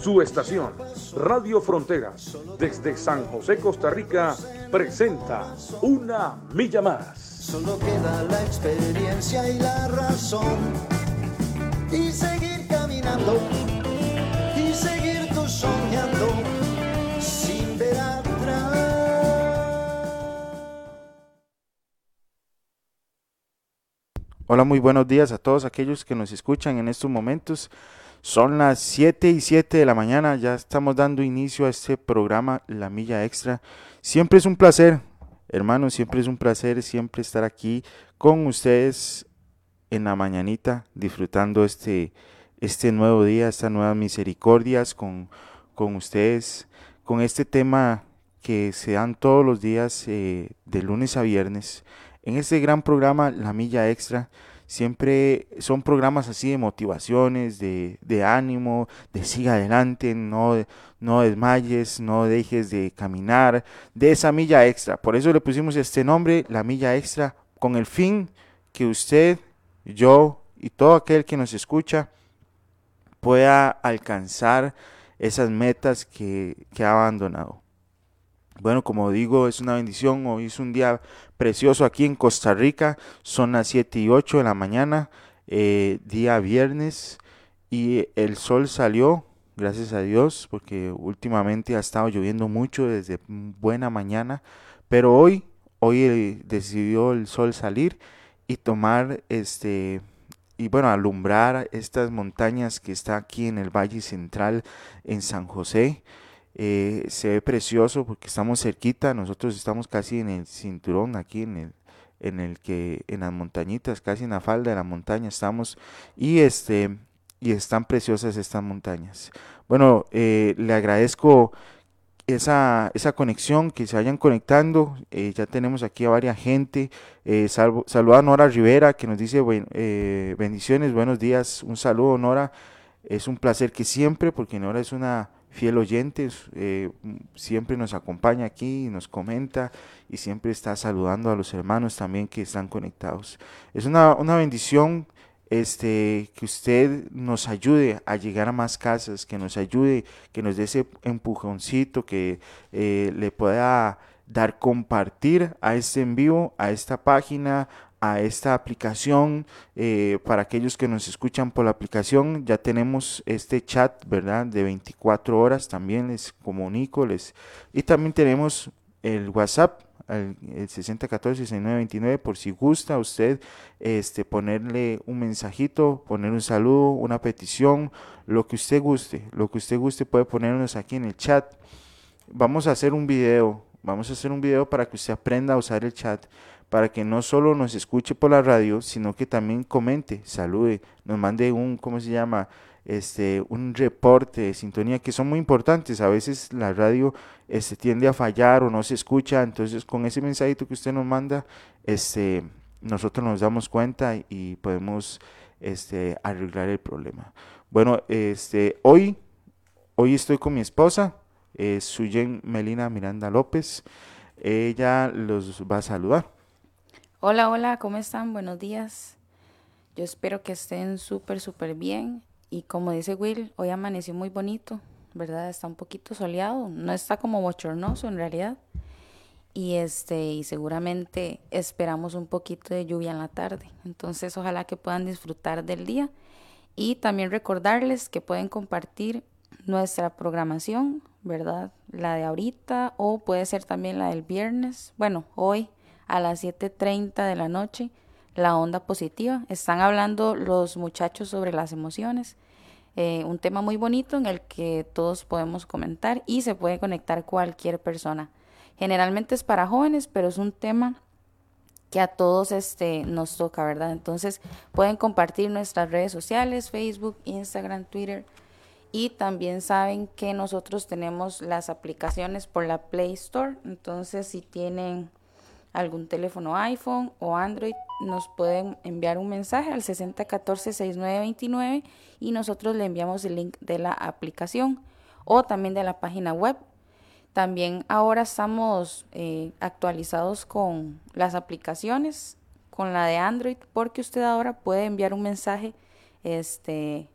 Su estación, Radio Fronteras, desde San José, Costa Rica, presenta Una Milla Más. Solo queda la experiencia y la razón. Y seguir caminando, y seguir tú soñando, sin ver atrás. Hola, muy buenos días a todos aquellos que nos escuchan en estos momentos. Son las 7 y 7 de la mañana, ya estamos dando inicio a este programa La Milla Extra. Siempre es un placer, hermanos, siempre es un placer siempre estar aquí con ustedes en la mañanita, disfrutando este, este nuevo día, estas nuevas misericordias con, con ustedes, con este tema que se dan todos los días eh, de lunes a viernes. En este gran programa, La Milla Extra, Siempre son programas así de motivaciones, de, ánimo, de siga adelante, no, no desmayes, no dejes de caminar, de esa milla extra. Por eso le pusimos este nombre, la milla extra, con el fin que usted, yo y todo aquel que nos escucha pueda alcanzar esas metas que, que ha abandonado. Bueno, como digo, es una bendición. Hoy es un día precioso aquí en Costa Rica. Son las 7 y 8 de la mañana, eh, día viernes, y el sol salió, gracias a Dios, porque últimamente ha estado lloviendo mucho desde buena mañana. Pero hoy, hoy eh, decidió el sol salir y tomar este y bueno, alumbrar estas montañas que está aquí en el Valle Central en San José. Eh, se ve precioso porque estamos cerquita, nosotros estamos casi en el cinturón, aquí en el, en el que, en las montañitas, casi en la falda de la montaña estamos, y este, y están preciosas estas montañas. Bueno, eh, le agradezco esa, esa conexión, que se vayan conectando. Eh, ya tenemos aquí a varias gente. Eh, salvo, a Nora Rivera que nos dice bendiciones, buenos días. Un saludo, Nora. Es un placer que siempre, porque Nora es una fiel oyente, eh, siempre nos acompaña aquí nos comenta y siempre está saludando a los hermanos también que están conectados. Es una, una bendición este, que usted nos ayude a llegar a más casas, que nos ayude, que nos dé ese empujoncito, que eh, le pueda dar compartir a este envío, a esta página, a esta aplicación. Eh, para aquellos que nos escuchan por la aplicación, ya tenemos este chat, ¿verdad? De 24 horas, también les comunico, les... Y también tenemos el WhatsApp, el, 6014-6929, por si gusta usted este, ponerle un mensajito, poner un saludo, una petición, lo que usted guste, lo que usted guste puede ponernos aquí en el chat. Vamos a hacer un video, vamos a hacer un video para que usted aprenda a usar el chat para que no solo nos escuche por la radio, sino que también comente, salude, nos mande un, ¿cómo se llama? Este, un reporte de sintonía que son muy importantes. A veces la radio este, tiende a fallar o no se escucha, entonces con ese mensajito que usted nos manda, este, nosotros nos damos cuenta y podemos este, arreglar el problema. Bueno, este, hoy, hoy estoy con mi esposa, eh, Suyen Melina Miranda López. Ella los va a saludar. Hola, hola, ¿cómo están? Buenos días. Yo espero que estén súper, súper bien. Y como dice Will, hoy amaneció muy bonito, ¿verdad? Está un poquito soleado, no está como bochornoso en realidad. Y este, y seguramente esperamos un poquito de lluvia en la tarde. Entonces, ojalá que puedan disfrutar del día. Y también recordarles que pueden compartir nuestra programación, ¿verdad? La de ahorita o puede ser también la del viernes. Bueno, hoy a las 7.30 de la noche, la onda positiva. Están hablando los muchachos sobre las emociones. Eh, un tema muy bonito en el que todos podemos comentar y se puede conectar cualquier persona. Generalmente es para jóvenes, pero es un tema que a todos este, nos toca, ¿verdad? Entonces pueden compartir nuestras redes sociales, Facebook, Instagram, Twitter. Y también saben que nosotros tenemos las aplicaciones por la Play Store. Entonces si tienen algún teléfono iPhone o Android, nos pueden enviar un mensaje al 6014-6929 y nosotros le enviamos el link de la aplicación o también de la página web. También ahora estamos eh, actualizados con las aplicaciones, con la de Android, porque usted ahora puede enviar un mensaje, este,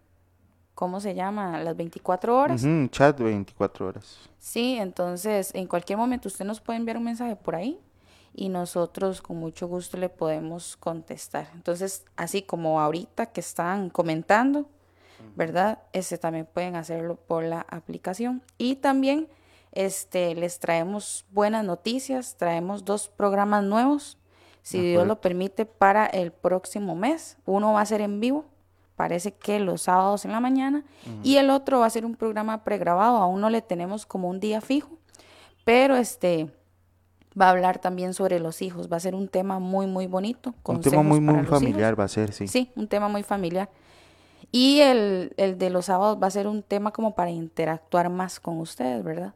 ¿cómo se llama? Las 24 horas. Chat de 24 horas. Sí, entonces en cualquier momento usted nos puede enviar un mensaje por ahí y nosotros con mucho gusto le podemos contestar. Entonces, así como ahorita que están comentando, ¿verdad? Este también pueden hacerlo por la aplicación y también este les traemos buenas noticias, traemos dos programas nuevos, si Dios lo permite para el próximo mes. Uno va a ser en vivo, parece que los sábados en la mañana y el otro va a ser un programa pregrabado, aún no le tenemos como un día fijo, pero este va a hablar también sobre los hijos, va a ser un tema muy muy bonito, Un tema muy, muy hijos. familiar va a ser, sí. Sí, un tema muy familiar. Y el, el de los sábados va a ser un tema como para interactuar más con ustedes, ¿verdad?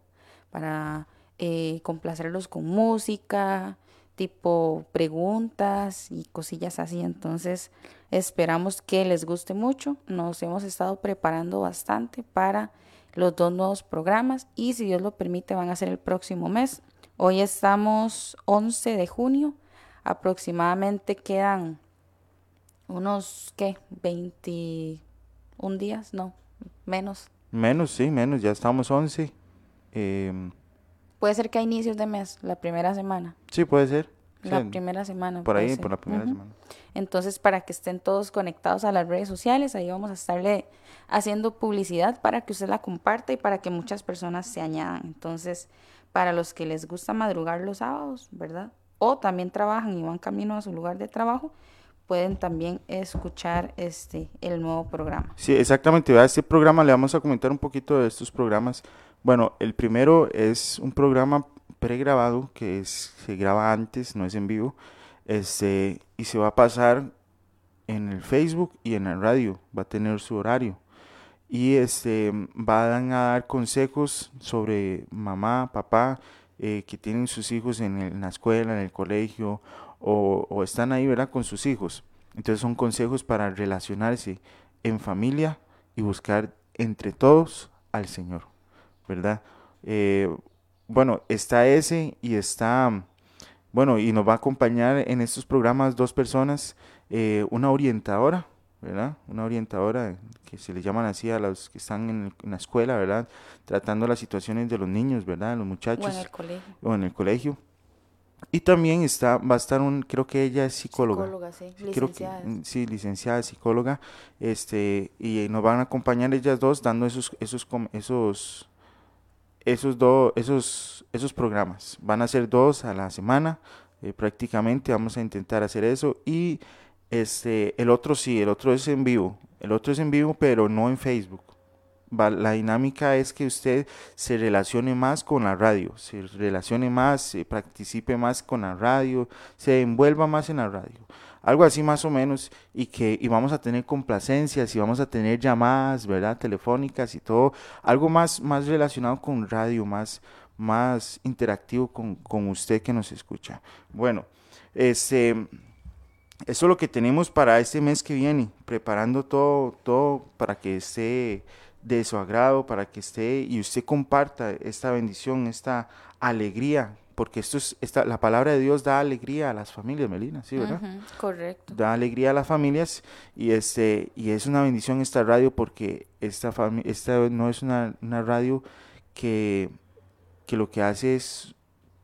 Para eh, complacerlos con música, tipo preguntas y cosillas así. Entonces, esperamos que les guste mucho. Nos hemos estado preparando bastante para los dos nuevos programas y si Dios lo permite van a ser el próximo mes. Hoy estamos 11 de junio. Aproximadamente quedan unos, ¿qué? 21 días, no, menos. Menos, sí, menos, ya estamos 11. Em, Puede ser que a inicios de mes, la primera semana. sí, puede ser. La Sí, primera semana. por ahí, ser. por la primera semana. Entonces, para que estén todos conectados a las redes sociales, ahí vamos a estarle haciendo publicidad para que usted la comparta y para que muchas personas se añadan. Entonces, para los que les gusta madrugar los sábados, ¿verdad? O también trabajan y van camino a su lugar de trabajo, pueden también escuchar este el nuevo programa. Sí, exactamente. A este programa le vamos a comentar un poquito de estos programas. Bueno, el primero es un programa pregrabado que es, se graba antes, no es en vivo, este, y se va a pasar en el Facebook y en el radio, va a tener su horario. Y este, van a dar consejos sobre mamá, papá, eh, que tienen sus hijos en, la escuela, en el colegio, o, o están ahí, ¿verdad? Con sus hijos. Entonces son consejos para relacionarse en familia y buscar entre todos al Señor, ¿verdad? Eh, bueno, está ese y está, bueno, y nos va a acompañar en estos programas dos personas, eh, una orientadora, ¿verdad? Una orientadora que se le llaman así a los que están en, el- en la escuela, ¿verdad? Tratando las situaciones de los niños, ¿verdad? Los O muchachos en el colegio. o en el colegio. Y también está, va a estar un, creo que ella es psicóloga. Psicóloga, sí. Creo que, Licenciada. mm, sí, licenciada psicóloga, este, y nos van a acompañar ellas dos dando esos, esos, esos, esos dos, esos, esos programas. Van a ser dos a la semana, eh, prácticamente, vamos a intentar hacer eso, y este, el otro sí, el otro es en vivo, el otro es en vivo, pero no en Facebook. La dinámica es que usted se relacione más con la radio, se relacione más, se participe más con la radio, se envuelva más en la radio. Algo así más o menos y que y vamos a tener complacencias y vamos a tener llamadas, ¿verdad? telefónicas y todo, algo más más relacionado con radio, más más interactivo con, con usted que nos escucha. Bueno, este eso es lo que tenemos para este mes que viene, preparando todo, todo para que esté de su agrado, para que esté y usted comparta esta bendición, esta alegría, porque esto es, esta, la palabra de Dios da alegría a las familias, Melina, ¿sí, verdad? Correcto. Da alegría a las familias y este y es una bendición esta radio porque esta esta no es una, una radio que, que lo que hace es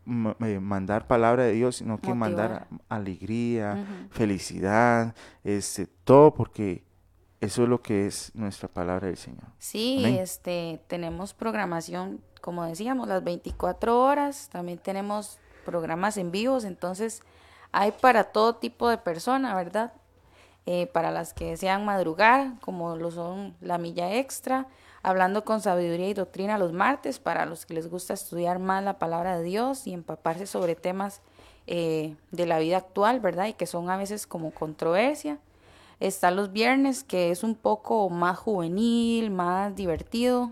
eh, mandar palabra de Dios, sino que mandar alegría, felicidad, este, todo porque eso es lo que es nuestra palabra del Señor. Sí, Amén. este, tenemos programación, como decíamos, las 24 horas, también tenemos programas en vivos, entonces hay para todo tipo de persona, ¿verdad? Eh, para las que desean madrugar, como lo son la milla extra, hablando con sabiduría y doctrina los martes, para los que les gusta estudiar más la palabra de Dios y empaparse sobre temas eh, de la vida actual, ¿verdad? Y que son a veces como controversia. Está los viernes, que es un poco más juvenil, más divertido,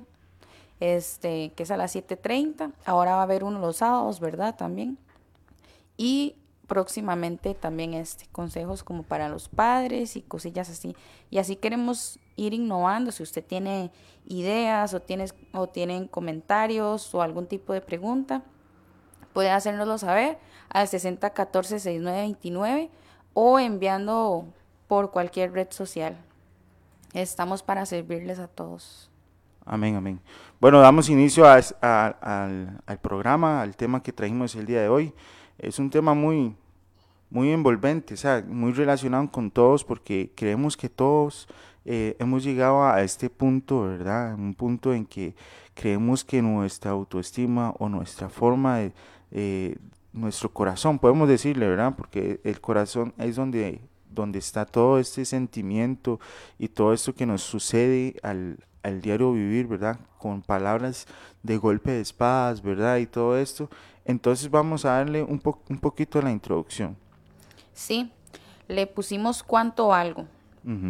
este, que es a las 7.30. Ahora va a haber uno los sábados, ¿verdad? También. Y próximamente también este consejos como para los padres y cosillas así. Y así queremos ir innovando. Si usted tiene ideas o tiene o tienen comentarios o algún tipo de pregunta, puede hacérnoslo saber al 6014 6929 o enviando por cualquier red social. Estamos para servirles a todos. Amén, amén. Bueno, damos inicio a, al, programa, al tema que trajimos el día de hoy. Es un tema muy, muy envolvente, o sea, muy relacionado con todos, porque creemos que todos eh, hemos llegado a este punto, ¿verdad? Un punto en que creemos que nuestra autoestima o nuestra forma de, eh, nuestro corazón, podemos decirle, ¿verdad? Porque el corazón es donde, donde está todo este sentimiento y todo esto que nos sucede al, al diario vivir, ¿verdad? Con palabras de golpe de espadas, ¿verdad? Y todo esto. Entonces vamos a darle un, po un poquito a la introducción. Sí, le pusimos cuánto algo,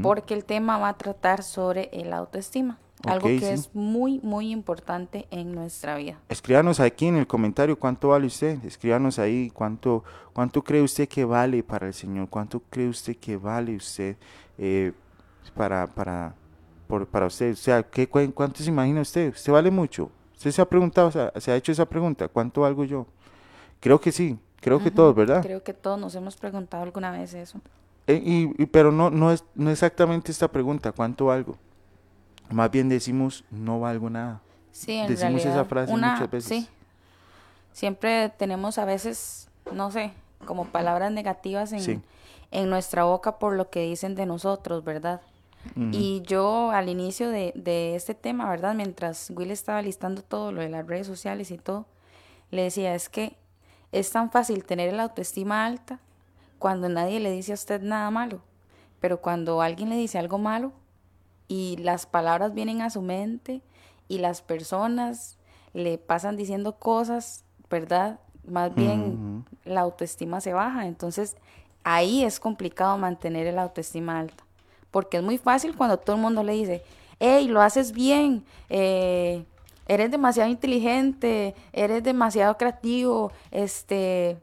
porque el tema va a tratar sobre el autoestima. algo que es muy, muy importante en nuestra vida. Escríbanos aquí en el comentario cuánto vale usted. Escríbanos ahí cuánto, cuánto cree usted que vale para el Señor. Cuánto cree usted que vale usted eh, para, para, para usted. O sea, ¿qué, ¿cuánto se imagina usted? ¿Usted vale mucho? ¿Usted se ha preguntado, se ha hecho esa pregunta? ¿Cuánto valgo yo? Creo que sí. Creo que todos, ¿verdad? Creo que todos nos hemos preguntado alguna vez eso. Eh, y, pero no, no, es, no exactamente esta pregunta, ¿cuánto valgo? Más bien decimos, no valgo nada. Sí, en decimos esa frase muchas veces. Sí. Siempre tenemos a veces, no sé, como palabras negativas en, en nuestra boca por lo que dicen de nosotros, ¿verdad? Y yo al inicio de, de, este tema, ¿verdad? Mientras Will estaba listando todo lo de las redes sociales y todo, le decía, es que es tan fácil tener la autoestima alta cuando nadie le dice a usted nada malo, pero cuando alguien le dice algo malo y las palabras vienen a su mente y las personas le pasan diciendo cosas, ¿verdad? Más bien la autoestima se baja, entonces ahí es complicado mantener la autoestima alta porque es muy fácil cuando todo el mundo le dice, hey, lo haces bien, eh, eres demasiado inteligente, eres demasiado creativo, este,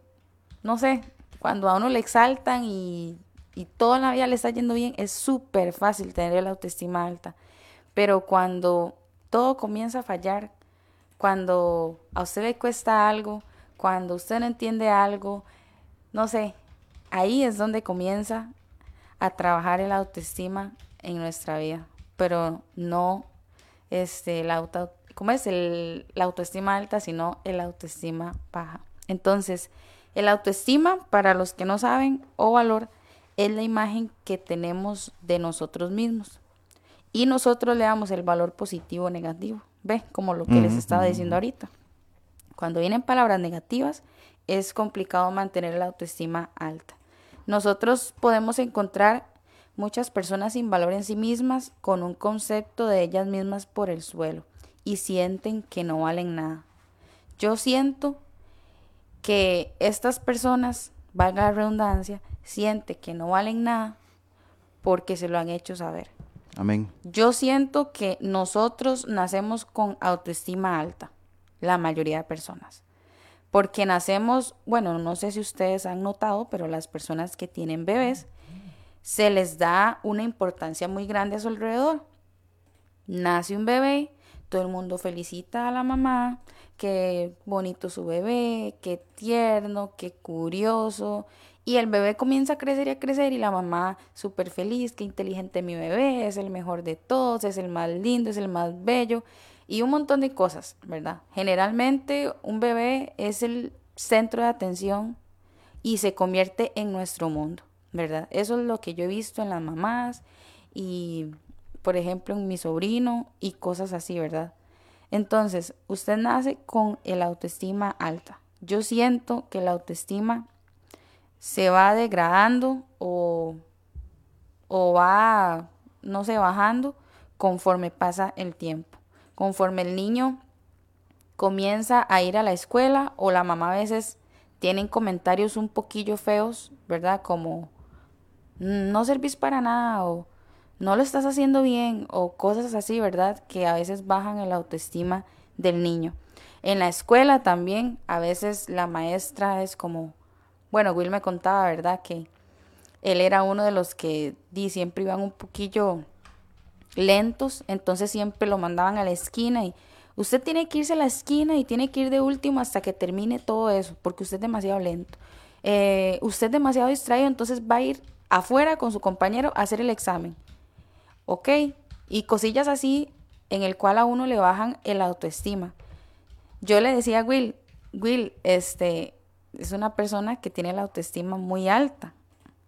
no sé, cuando a uno le exaltan y, y toda la vida le está yendo bien, es súper fácil tener la autoestima alta. Pero cuando todo comienza a fallar, cuando a usted le cuesta algo, cuando usted no entiende algo, no sé, ahí es donde comienza a trabajar el autoestima en nuestra vida, pero no este, la, auto, ¿cómo es? El, la autoestima alta, sino el autoestima baja. Entonces, el autoestima, para los que no saben, o valor, es la imagen que tenemos de nosotros mismos. Y nosotros le damos el valor positivo o negativo. Ve, como lo que les estaba diciendo ahorita. Cuando vienen palabras negativas, es complicado mantener la autoestima alta. Nosotros podemos encontrar muchas personas sin valor en sí mismas con un concepto de ellas mismas por el suelo y sienten que no valen nada. Yo siento que estas personas, valga la redundancia, sienten que no valen nada porque se lo han hecho saber. Amén. Yo siento que nosotros nacemos con autoestima alta, la mayoría de personas porque nacemos, bueno, no sé si ustedes han notado, pero las personas que tienen bebés, se les da una importancia muy grande a su alrededor. Nace un bebé, todo el mundo felicita a la mamá, qué bonito su bebé, qué tierno, qué curioso. Y el bebé comienza a crecer y a crecer y la mamá súper feliz, qué inteligente mi bebé, es el mejor de todos, es el más lindo, es el más bello y un montón de cosas, ¿verdad? Generalmente un bebé es el centro de atención y se convierte en nuestro mundo, ¿verdad? Eso es lo que yo he visto en las mamás y, por ejemplo, en mi sobrino y cosas así, ¿verdad? Entonces, usted nace con el autoestima alta. Yo siento que la autoestima se va degradando o, o va, no sé, bajando conforme pasa el tiempo conforme el niño comienza a ir a la escuela o la mamá a veces tienen comentarios un poquillo feos, ¿verdad? Como no servís para nada o no lo estás haciendo bien o cosas así, ¿verdad? Que a veces bajan el autoestima del niño. En la escuela también a veces la maestra es como bueno, Will me contaba, ¿verdad? Que él era uno de los que di, siempre iban un poquillo lentos, entonces siempre lo mandaban a la esquina y usted tiene que irse a la esquina y tiene que ir de último hasta que termine todo eso, porque usted es demasiado lento. Eh, usted es demasiado distraído, entonces va a ir afuera con su compañero a hacer el examen. ¿Ok? Y cosillas así en el cual a uno le bajan el autoestima. Yo le decía a Will, Will, este, es una persona que tiene la autoestima muy alta,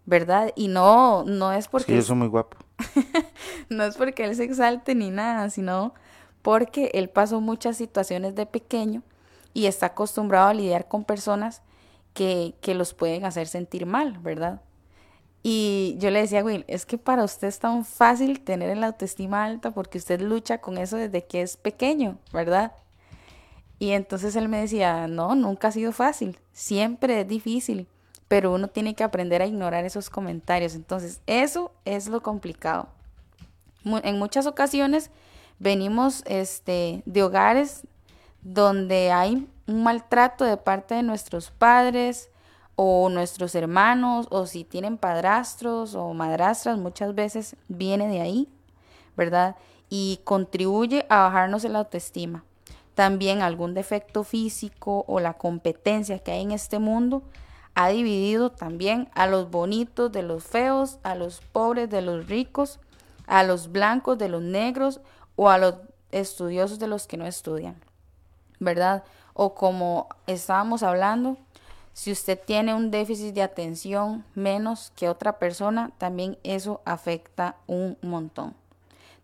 ¿verdad? Y no, no es porque... Sí, yo soy muy guapo. no es porque él se exalte ni nada, sino porque él pasó muchas situaciones de pequeño y está acostumbrado a lidiar con personas que, que los pueden hacer sentir mal, ¿verdad? Y yo le decía, Will, es que para usted es tan fácil tener la autoestima alta porque usted lucha con eso desde que es pequeño, ¿verdad? Y entonces él me decía, no, nunca ha sido fácil, siempre es difícil, pero uno tiene que aprender a ignorar esos comentarios. Entonces, eso es lo complicado. En muchas ocasiones venimos este, de hogares donde hay un maltrato de parte de nuestros padres o nuestros hermanos o si tienen padrastros o madrastras, muchas veces viene de ahí, ¿verdad? Y contribuye a bajarnos el autoestima también algún defecto físico o la competencia que hay en este mundo ha dividido también a los bonitos de los feos, a los pobres de los ricos, a los blancos de los negros o a los estudiosos de los que no estudian, ¿verdad? O como estábamos hablando, si usted tiene un déficit de atención menos que otra persona, también eso afecta un montón.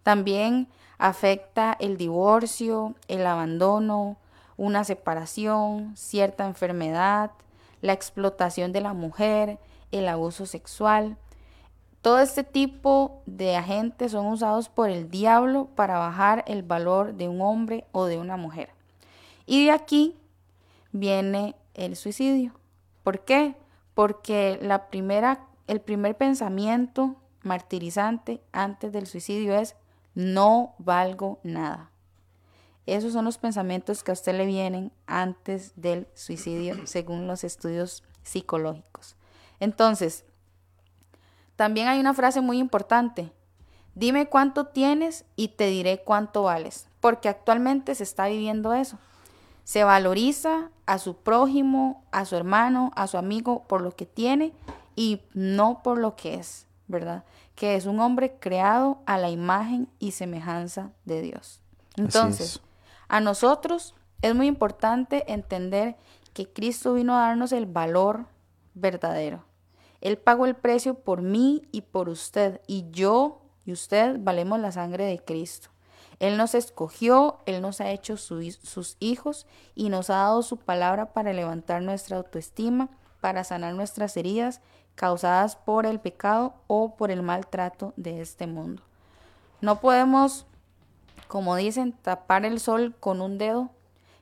También afecta el divorcio, el abandono, una separación, cierta enfermedad, la explotación de la mujer, el abuso sexual. Todo este tipo de agentes son usados por el diablo para bajar el valor de un hombre o de una mujer. Y de aquí viene el suicidio. ¿Por qué? Porque la primera, el primer pensamiento martirizante antes del suicidio es no valgo nada. Esos son los pensamientos que a usted le vienen antes del suicidio, según los estudios psicológicos. Entonces, también hay una frase muy importante. Dime cuánto tienes y te diré cuánto vales, porque actualmente se está viviendo eso. Se valoriza a su prójimo, a su hermano, a su amigo por lo que tiene y no por lo que es, ¿verdad? que es un hombre creado a la imagen y semejanza de Dios. Entonces, a nosotros es muy importante entender que Cristo vino a darnos el valor verdadero. Él pagó el precio por mí y por usted, y yo y usted valemos la sangre de Cristo. Él nos escogió, Él nos ha hecho sus hijos y nos ha dado su palabra para levantar nuestra autoestima, para sanar nuestras heridas causadas por el pecado o por el maltrato de este mundo. No podemos, como dicen, tapar el sol con un dedo.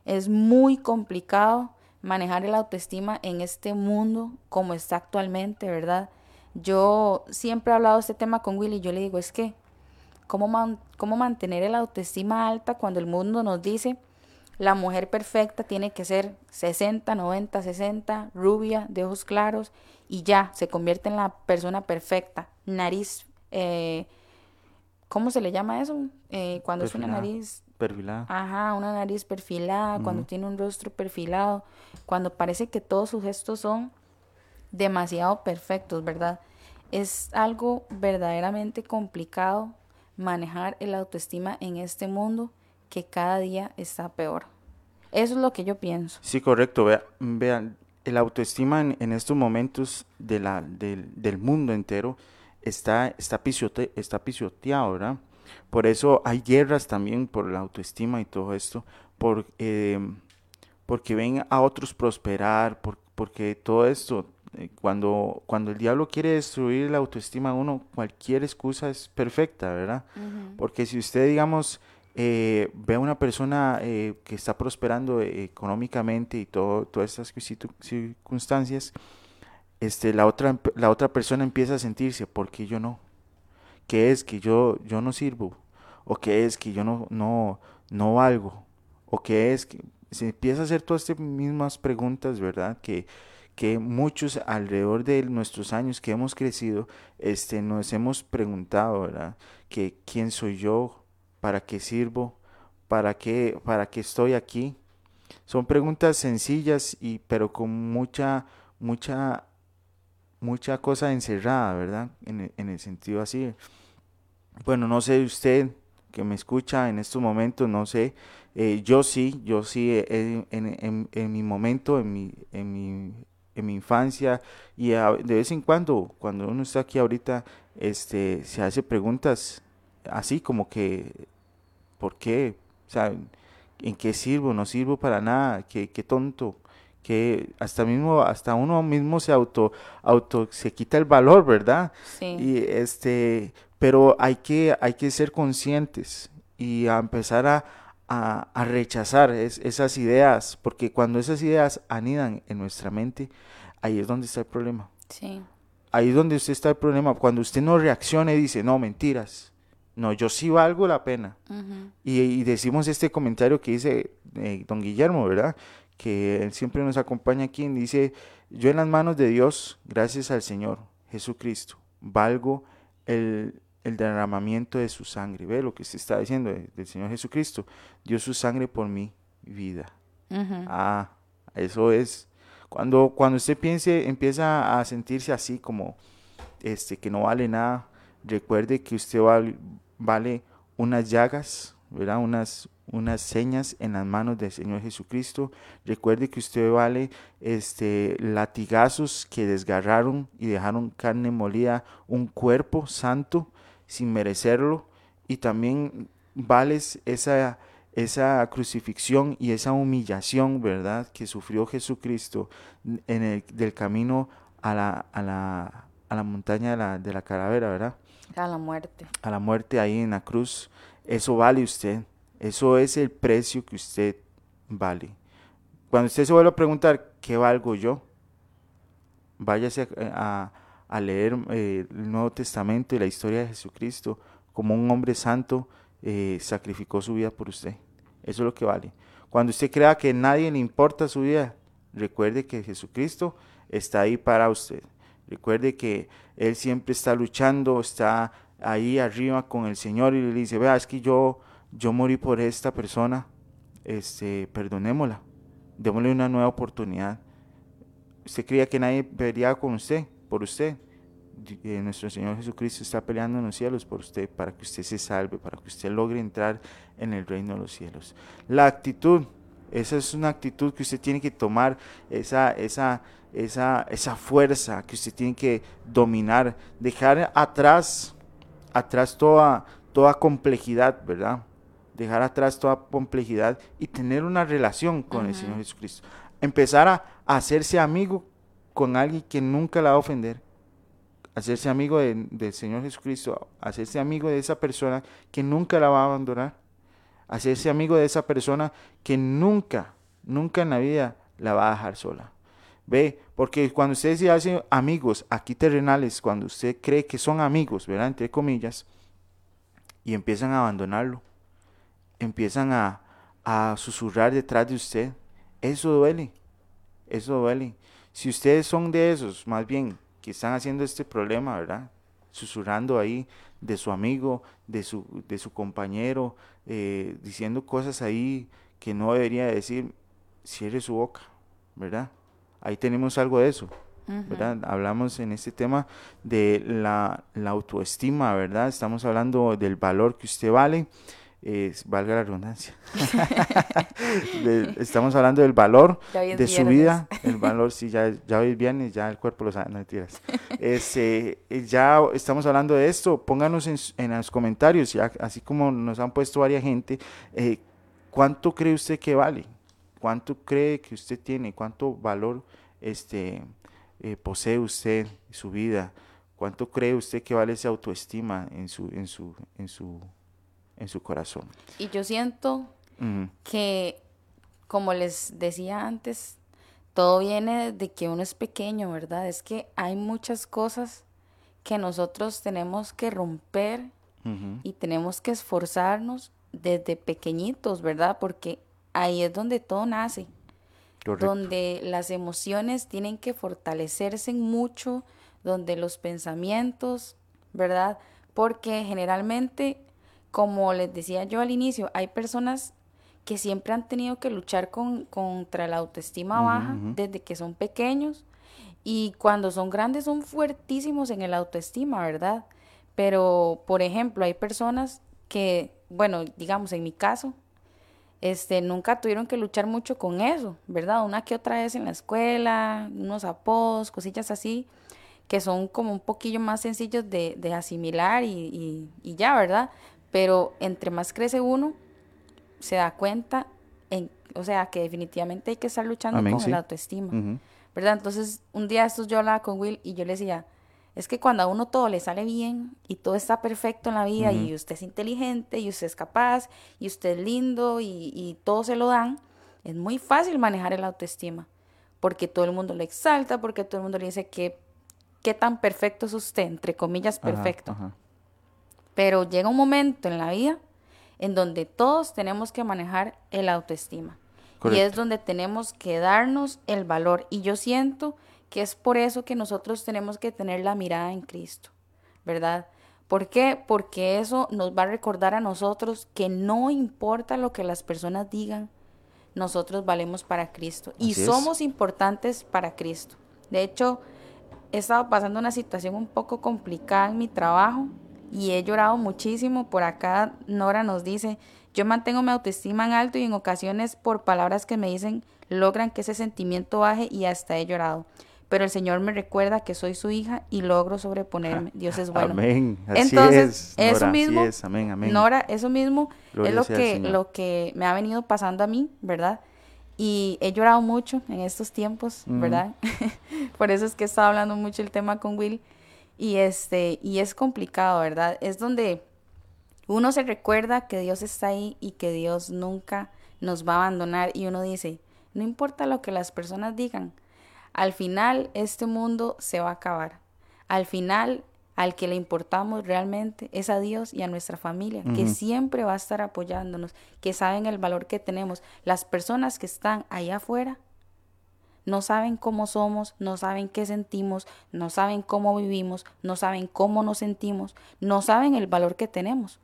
Es muy complicado manejar el autoestima en este mundo como está actualmente, ¿verdad? Yo siempre he hablado de este tema con Willy y yo le digo, es que, ¿cómo, ¿cómo mantener el autoestima alta cuando el mundo nos dice la mujer perfecta tiene que ser 60, 90, 60, rubia, de ojos claros y ya, se convierte en la persona perfecta. Nariz, eh, ¿cómo se le llama eso? Eh, cuando es una nariz... Perfilada. Ajá, una nariz perfilada, cuando tiene un rostro perfilado, cuando parece que todos sus gestos son demasiado perfectos, ¿verdad? Es algo verdaderamente complicado manejar el autoestima en este mundo que cada día está peor. Eso es lo que yo pienso. Sí, correcto. Vean, el autoestima en, estos momentos de la, del, mundo entero está, está, pisote, está pisoteado, ¿verdad? Por eso hay guerras también por la autoestima y todo esto, por, eh, porque ven a otros prosperar, por, porque todo esto, eh, cuando, cuando el diablo quiere destruir la autoestima de uno, cualquier excusa es perfecta, ¿verdad? Porque si usted, digamos, eh, ve a una persona que está prosperando económicamente y todo, todas estas circunstancias, este, la, otra, la otra persona empieza a sentirse, ¿por qué yo no? ¿Qué es que yo, yo no sirvo? ¿O qué es que yo no, no, no valgo? ¿O qué es que se empieza a hacer todas estas mismas preguntas, ¿verdad? Que, que muchos alrededor de nuestros años que hemos crecido, este, nos hemos preguntado, ¿verdad? Que quién soy yo, para qué sirvo, para qué, para qué estoy aquí. Son preguntas sencillas y pero con mucha, mucha, mucha cosa encerrada, ¿verdad? En, en el sentido así. Bueno, no sé usted que me escucha en estos momentos, no sé, eh, yo sí, yo sí, eh, en, en, mi momento, en mi, en mi, en mi infancia, y de vez en cuando, cuando uno está aquí ahorita, este, se hace preguntas así como que, ¿por qué? O sea, ¿en qué sirvo? No sirvo para nada, qué, qué tonto, que hasta mismo hasta uno mismo se auto auto se quita el valor verdad Sí. y este pero hay que hay que ser conscientes y a empezar a, a, a rechazar es- esas ideas porque cuando esas ideas anidan en nuestra mente ahí es donde está el problema Sí. ahí es donde usted está el problema cuando usted no reacciona y dice no mentiras no yo sí valgo la pena y decimos este comentario que dice eh, don Guillermo, ¿verdad? Que él siempre nos acompaña aquí. Dice, yo en las manos de Dios, gracias al Señor Jesucristo, valgo el, el derramamiento de su sangre. Ve lo que se está diciendo de- del Señor Jesucristo. Dio su sangre por mi vida. Ah, eso es. Cuando, cuando usted piense, empieza a sentirse así como este, que no vale nada, recuerde que usted val- vale unas llagas, ¿verdad? Unas, unas señas en las manos del Señor Jesucristo. Recuerde que usted vale este, latigazos que desgarraron y dejaron carne molida, un cuerpo santo sin merecerlo. Y también vales esa, esa crucifixión y esa humillación, ¿verdad? Que sufrió Jesucristo en el, del camino a la, a la, a la montaña de la, de la calavera, ¿verdad? A la muerte. a la muerte ahí en la cruz, eso vale usted. Eso es el precio que usted vale. Cuando usted se vuelve a preguntar, ¿qué valgo yo? Váyase a, a- a leer eh, el Nuevo Testamento y la historia de Jesucristo, como un hombre santo eh, sacrificó su vida por usted. Eso es lo que vale. Cuando usted crea que nadie le importa su vida, recuerde que Jesucristo está ahí para usted. Recuerde que Él siempre está luchando, está ahí arriba con el Señor y le dice, vea, es que yo, yo morí por esta persona, este, perdonémosla, démosle una nueva oportunidad. Usted creía que nadie peleaba con usted, por usted. Eh, nuestro Señor Jesucristo está peleando en los cielos por usted, para que usted se salve, para que usted logre entrar en el reino de los cielos. La actitud, esa es una actitud que usted tiene que tomar, esa, esa, esa, esa fuerza que usted tiene que dominar, dejar atrás, atrás toda, toda complejidad, ¿verdad? Dejar atrás toda complejidad y tener una relación con el. Señor Jesucristo. Empezar a, a hacerse amigo con alguien que nunca la va a ofender. Hacerse amigo de- del Señor Jesucristo, hacerse amigo de esa persona que nunca la va a abandonar. Hacerse amigo de esa persona que nunca, nunca en la vida la va a dejar sola. Ve, porque cuando usted se hace amigos aquí terrenales, cuando usted cree que son amigos, ¿verdad? Entre comillas, y empiezan a abandonarlo, empiezan a, a susurrar detrás de usted, eso duele, eso duele. Si ustedes son de esos, más bien, que están haciendo este problema, ¿verdad? Susurrando ahí de su amigo, de su, de su compañero, eh, diciendo cosas ahí que no debería decir, cierre su boca, ¿verdad? Ahí tenemos algo de eso. ¿verdad? Hablamos en este tema de la, la autoestima, ¿verdad? Estamos hablando del valor que usted vale, eh, valga la redundancia. De- estamos hablando del valor de su vida, el valor, sí, ya, ya hoy es viernes, ya el cuerpo lo sabe, no mentiras. Este, eh, ya estamos hablando de esto, pónganos en, en los comentarios, ya, así como nos han puesto varias gente, eh, ¿cuánto cree usted que vale? ¿Cuánto cree que usted tiene? ¿Cuánto valor este, eh, posee usted en su vida? ¿Cuánto cree usted que vale esa autoestima en su, en su, en su, en su corazón? Y yo siento que, como les decía antes, todo viene de que uno es pequeño, ¿verdad? Es que hay muchas cosas que nosotros tenemos que romper y tenemos que esforzarnos desde pequeñitos, ¿verdad? Porque ahí es donde todo nace. donde las emociones tienen que fortalecerse mucho, donde los pensamientos, ¿verdad? Porque generalmente, como les decía yo al inicio, hay personas que siempre han tenido que luchar con, contra la autoestima baja desde que son pequeños y cuando son grandes son fuertísimos en el autoestima, ¿verdad? Pero, por ejemplo, hay personas que, bueno, digamos en mi caso, este, nunca tuvieron que luchar mucho con eso, ¿verdad? Una que otra vez en la escuela, unos apodos, cosillas así, que son como un poquillo más sencillos de, de asimilar y, y, ya, ¿verdad? Pero entre más crece uno, se da cuenta, en, o sea, que definitivamente hay que estar luchando con la autoestima, ¿verdad? Entonces, un día estos yo hablaba con Will y yo le decía, es que cuando a uno todo le sale bien y todo está perfecto en la vida y usted es inteligente y usted es capaz y usted es lindo y, y todo se lo dan, es muy fácil manejar el autoestima porque todo el mundo le exalta, porque todo el mundo le dice que qué tan perfecto es usted, entre comillas, perfecto. Pero llega un momento en la vida en donde todos tenemos que manejar el autoestima. Y es donde tenemos que darnos el valor. Y yo siento que es por eso que nosotros tenemos que tener la mirada en Cristo, ¿verdad? ¿Por qué? Porque eso nos va a recordar a nosotros que no importa lo que las personas digan, nosotros valemos para Cristo y somos importantes para Cristo. De hecho, he estado pasando una situación un poco complicada en mi trabajo y he llorado muchísimo. Por acá Nora nos dice, yo mantengo mi autoestima en alto y en ocasiones por palabras que me dicen logran que ese sentimiento baje y hasta he llorado pero el Señor me recuerda que soy su hija y logro sobreponerme. Dios es bueno. Amén. Entonces, eso mismo, Nora, eso mismo es lo que, lo que me ha venido pasando a mí, ¿verdad? Y he llorado mucho en estos tiempos, ¿verdad? Por eso es que he estado hablando mucho el tema con Will. Y este, y es complicado, ¿verdad? Es donde uno se recuerda que Dios está ahí y que Dios nunca nos va a abandonar. Y uno dice, no importa lo que las personas digan, al final este mundo se va a acabar. Al final al que le importamos realmente es a Dios y a nuestra familia, que siempre va a estar apoyándonos, que saben el valor que tenemos. Las personas que están allá afuera no saben cómo somos, no saben qué sentimos, no saben cómo vivimos, no saben cómo nos sentimos, no saben el valor que tenemos,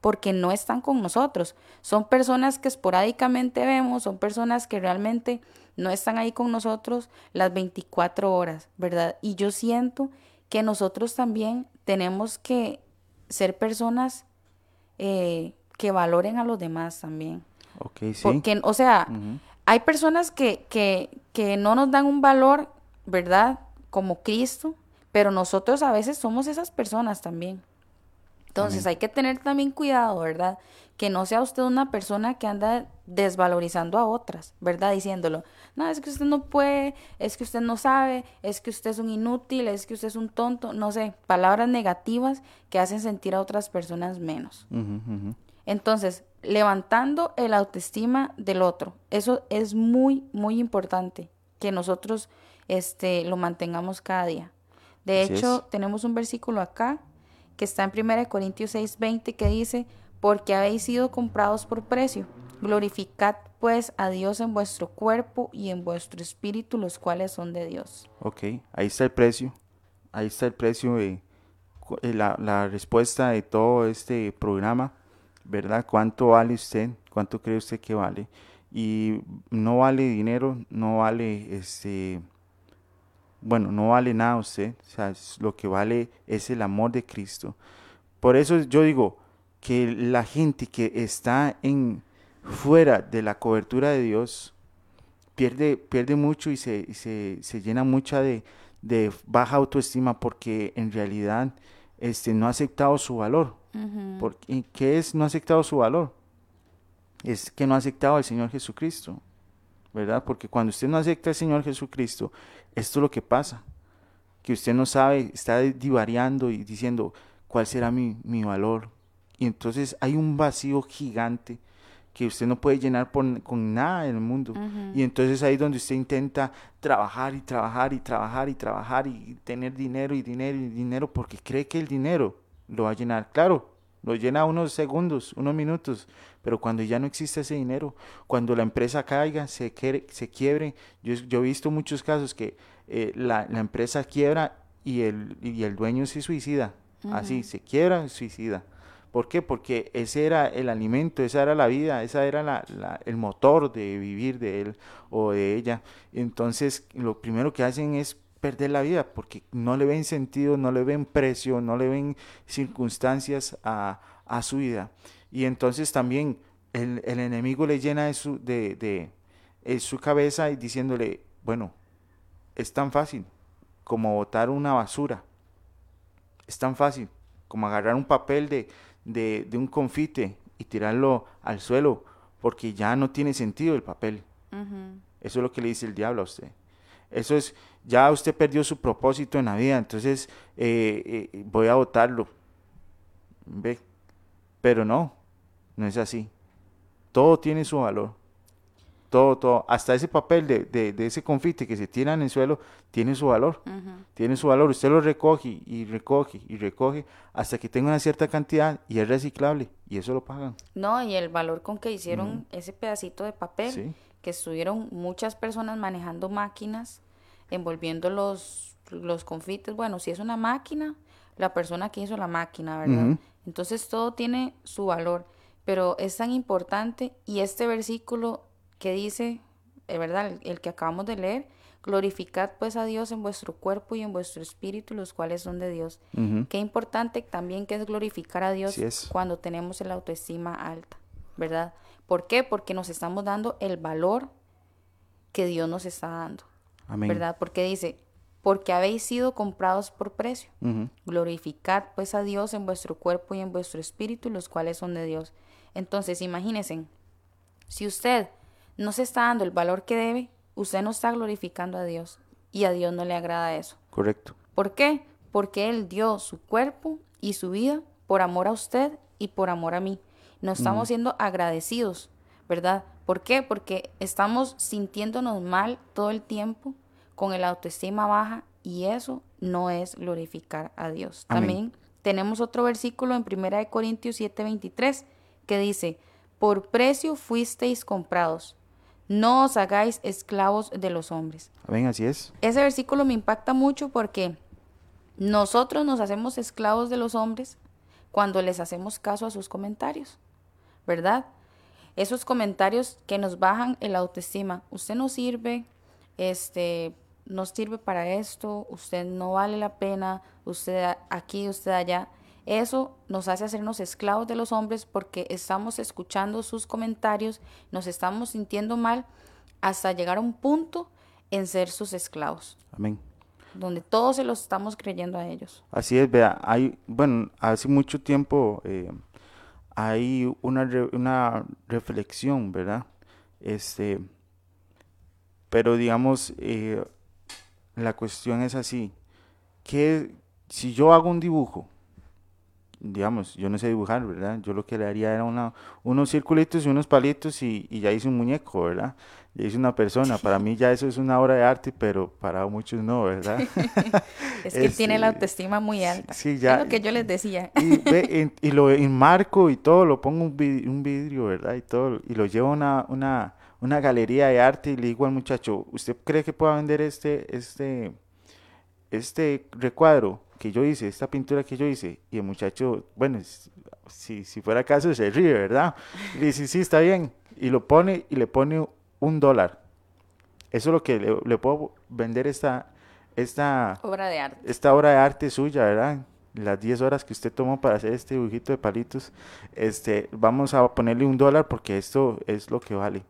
porque no están con nosotros. Son personas que esporádicamente vemos, son personas que realmente no están ahí con nosotros las 24 horas, ¿verdad? Y yo siento que nosotros también tenemos que ser personas eh, que valoren a los demás también. Ok, sí. Porque, o sea, hay personas que, que, que no nos dan un valor, ¿verdad? Como Cristo, pero nosotros a veces somos esas personas también. Entonces hay que tener también cuidado, ¿verdad? Que no sea usted una persona que anda desvalorizando a otras, ¿verdad? Diciéndolo, no, es que usted no puede, es que usted no sabe, es que usted es un inútil, es que usted es un tonto, no sé, palabras negativas que hacen sentir a otras personas menos. Entonces, levantando el autoestima del otro, eso es muy, muy importante, que nosotros este, lo mantengamos cada día. De hecho, tenemos un versículo acá que está en 1 Corintios 6, 20, que dice, porque habéis sido comprados por precio. Glorificad pues a Dios en vuestro cuerpo y en vuestro espíritu, los cuales son de Dios. Ok, ahí está el precio. Ahí está el precio de eh, la, la respuesta de todo este programa, ¿verdad? ¿Cuánto vale usted? ¿Cuánto cree usted que vale? Y no vale dinero, no vale este bueno, no vale nada usted, o sea, lo que vale es el amor de Cristo. Por eso yo digo que la gente que está en fuera de la cobertura de Dios pierde, pierde mucho y se, se, llena mucha de, baja autoestima porque en realidad este, no ha aceptado su valor. porque, ¿Qué es no ha aceptado su valor? Es que no ha aceptado al Señor Jesucristo. ¿verdad? Porque cuando usted no acepta al Señor Jesucristo, esto es lo que pasa, que usted no sabe, está divariando y diciendo cuál será mi, mi valor. Y entonces hay un vacío gigante que usted no puede llenar con nada en el mundo. Y entonces ahí es donde usted intenta trabajar y trabajar y trabajar y trabajar y tener dinero y dinero y dinero porque cree que el dinero lo va a llenar. Claro, lo llena unos segundos, unos minutos, pero cuando ya no existe ese dinero, cuando la empresa caiga, se, se quiebre, yo, yo he visto muchos casos que eh, la, la, empresa quiebra y el, y el dueño se suicida, así, se quiebra, suicida. ¿Por qué? Porque ese era el alimento, esa era la vida, esa era la, la, el motor de vivir de él o de ella. Entonces, lo primero que hacen es perder la vida porque no le ven sentido, no le ven precio, no le ven circunstancias a, a su vida. Y entonces también el, el enemigo le llena de su, de, de, su cabeza y diciéndole, bueno, es tan fácil como botar una basura, es tan fácil como agarrar un papel de, de, de un confite y tirarlo al suelo porque ya no tiene sentido el papel. Eso es lo que le dice el diablo a usted. Eso es, ya usted perdió su propósito en la vida, entonces eh, eh, voy a votarlo. ¿Ve? Pero no, no es así. Todo tiene su valor. Todo, todo. Hasta ese papel de, de, ese confite que se tira en el suelo tiene su valor. Tiene su valor. Usted lo recoge y recoge y recoge hasta que tenga una cierta cantidad y es reciclable. Y eso lo pagan. No, y el valor con que hicieron ese pedacito de papel. Que estuvieron muchas personas manejando máquinas, envolviendo los, los confites. Bueno, si es una máquina, la persona que hizo la máquina, ¿verdad? Entonces todo tiene su valor, pero es tan importante y este versículo que dice, es eh, ¿verdad? El, que acabamos de leer, glorificad pues a Dios en vuestro cuerpo y en vuestro espíritu, los cuales son de Dios. Qué importante también que es glorificar a Dios cuando tenemos el autoestima alta, ¿verdad? ¿Por qué? Porque nos estamos dando el valor que Dios nos está dando, ¿verdad? Porque dice, porque habéis sido comprados por precio. Glorificad pues a Dios en vuestro cuerpo y en vuestro espíritu, los cuales son de Dios. Entonces, imagínense, si usted no se está dando el valor que debe, usted no está glorificando a Dios y a Dios no le agrada eso. Correcto. ¿Por qué? Porque Él dio su cuerpo y su vida por amor a usted y por amor a mí. No estamos siendo agradecidos, ¿verdad? ¿Por qué? Porque estamos sintiéndonos mal todo el tiempo con el autoestima baja y eso no es glorificar a Dios. También tenemos otro versículo en 1 Corintios 7:23 que dice, por precio fuisteis comprados, no os hagáis esclavos de los hombres. Amén, así es. Ese versículo me impacta mucho porque nosotros nos hacemos esclavos de los hombres cuando les hacemos caso a sus comentarios, ¿verdad? Esos comentarios que nos bajan el autoestima. Usted no sirve, este, no sirve para esto, usted no vale la pena, usted aquí, usted allá. Eso nos hace hacernos esclavos de los hombres porque estamos escuchando sus comentarios, nos estamos sintiendo mal hasta llegar a un punto en ser sus esclavos. Amén. Donde todos se los estamos creyendo a ellos. Así es, vea, hay, bueno, hace mucho tiempo eh, hay una, una reflexión, ¿verdad? Este, pero digamos, eh, la cuestión es así, que si yo hago un dibujo, digamos, yo no sé dibujar, ¿verdad? Yo lo que le haría era una, unos circulitos y unos palitos y, ya hice un muñeco, ¿verdad? Ya hice una persona. Para mí ya eso es una obra de arte, pero para muchos no, ¿verdad? es que tiene la este, autoestima muy alta. Sí, ya. Es lo que yo les decía. y, lo enmarco y todo, lo pongo un, un vidrio, ¿verdad? Y todo, y lo llevo a una, una una galería de arte y le digo al muchacho, ¿usted cree que pueda vender este, este, este recuadro que yo hice, esta pintura que yo hice? Y el muchacho, bueno, si, si fuera caso se ríe, ¿verdad? Y le dice, sí, está bien. Y lo pone y le pone un dólar. Eso es lo que le, puedo vender esta, esta obra de arte. Esta obra de arte suya, ¿verdad? Las 10 horas que usted tomó para hacer este dibujito de palitos, este, vamos a ponerle un dólar porque esto es lo que vale.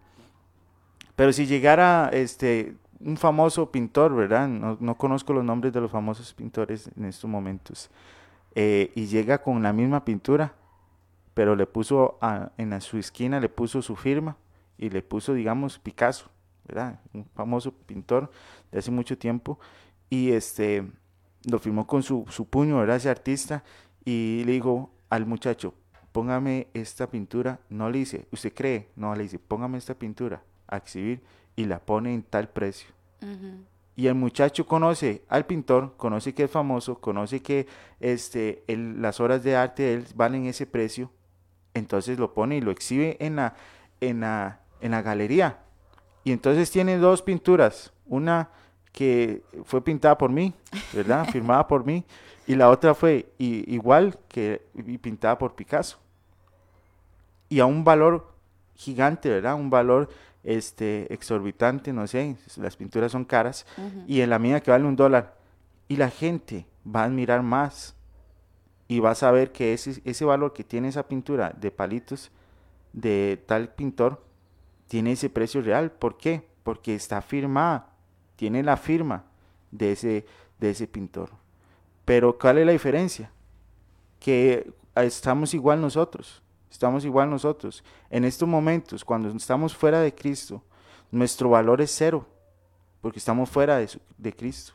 Pero si llegara este un famoso pintor, ¿verdad? No, conozco los nombres de los famosos pintores en estos momentos. Eh, y llega con la misma pintura, pero le puso en su esquina, le puso su firma y le puso, digamos, Picasso, ¿verdad? Un famoso pintor de hace mucho tiempo. Y este lo firmó con su, su puño, ¿verdad? Ese artista. Y le dijo al muchacho, póngame esta pintura. No le dice, ¿usted cree? No, le dice, póngame esta pintura a exhibir y la pone en tal precio. y el muchacho conoce al pintor, conoce que es famoso, conoce que este, las obras de arte de él valen ese precio, entonces lo pone y lo exhibe en la, en la, en la galería. Y entonces tiene dos pinturas, una que fue pintada por mí, ¿verdad? Firmada por mí, y la otra fue igual que pintada por Picasso. Y a un valor gigante, ¿verdad? Un valor este, exorbitante, no sé, las pinturas son caras, y en la mía que vale un dólar. Y la gente va a admirar más y va a saber que ese, ese valor que tiene esa pintura de palitos de tal pintor tiene ese precio real. ¿Por qué? Porque está firmada, tiene la firma de ese, de ese pintor. Pero ¿cuál es la diferencia? Que estamos igual nosotros, estamos igual nosotros. En estos momentos, cuando estamos fuera de Cristo, nuestro valor es cero, porque estamos fuera de, de Cristo.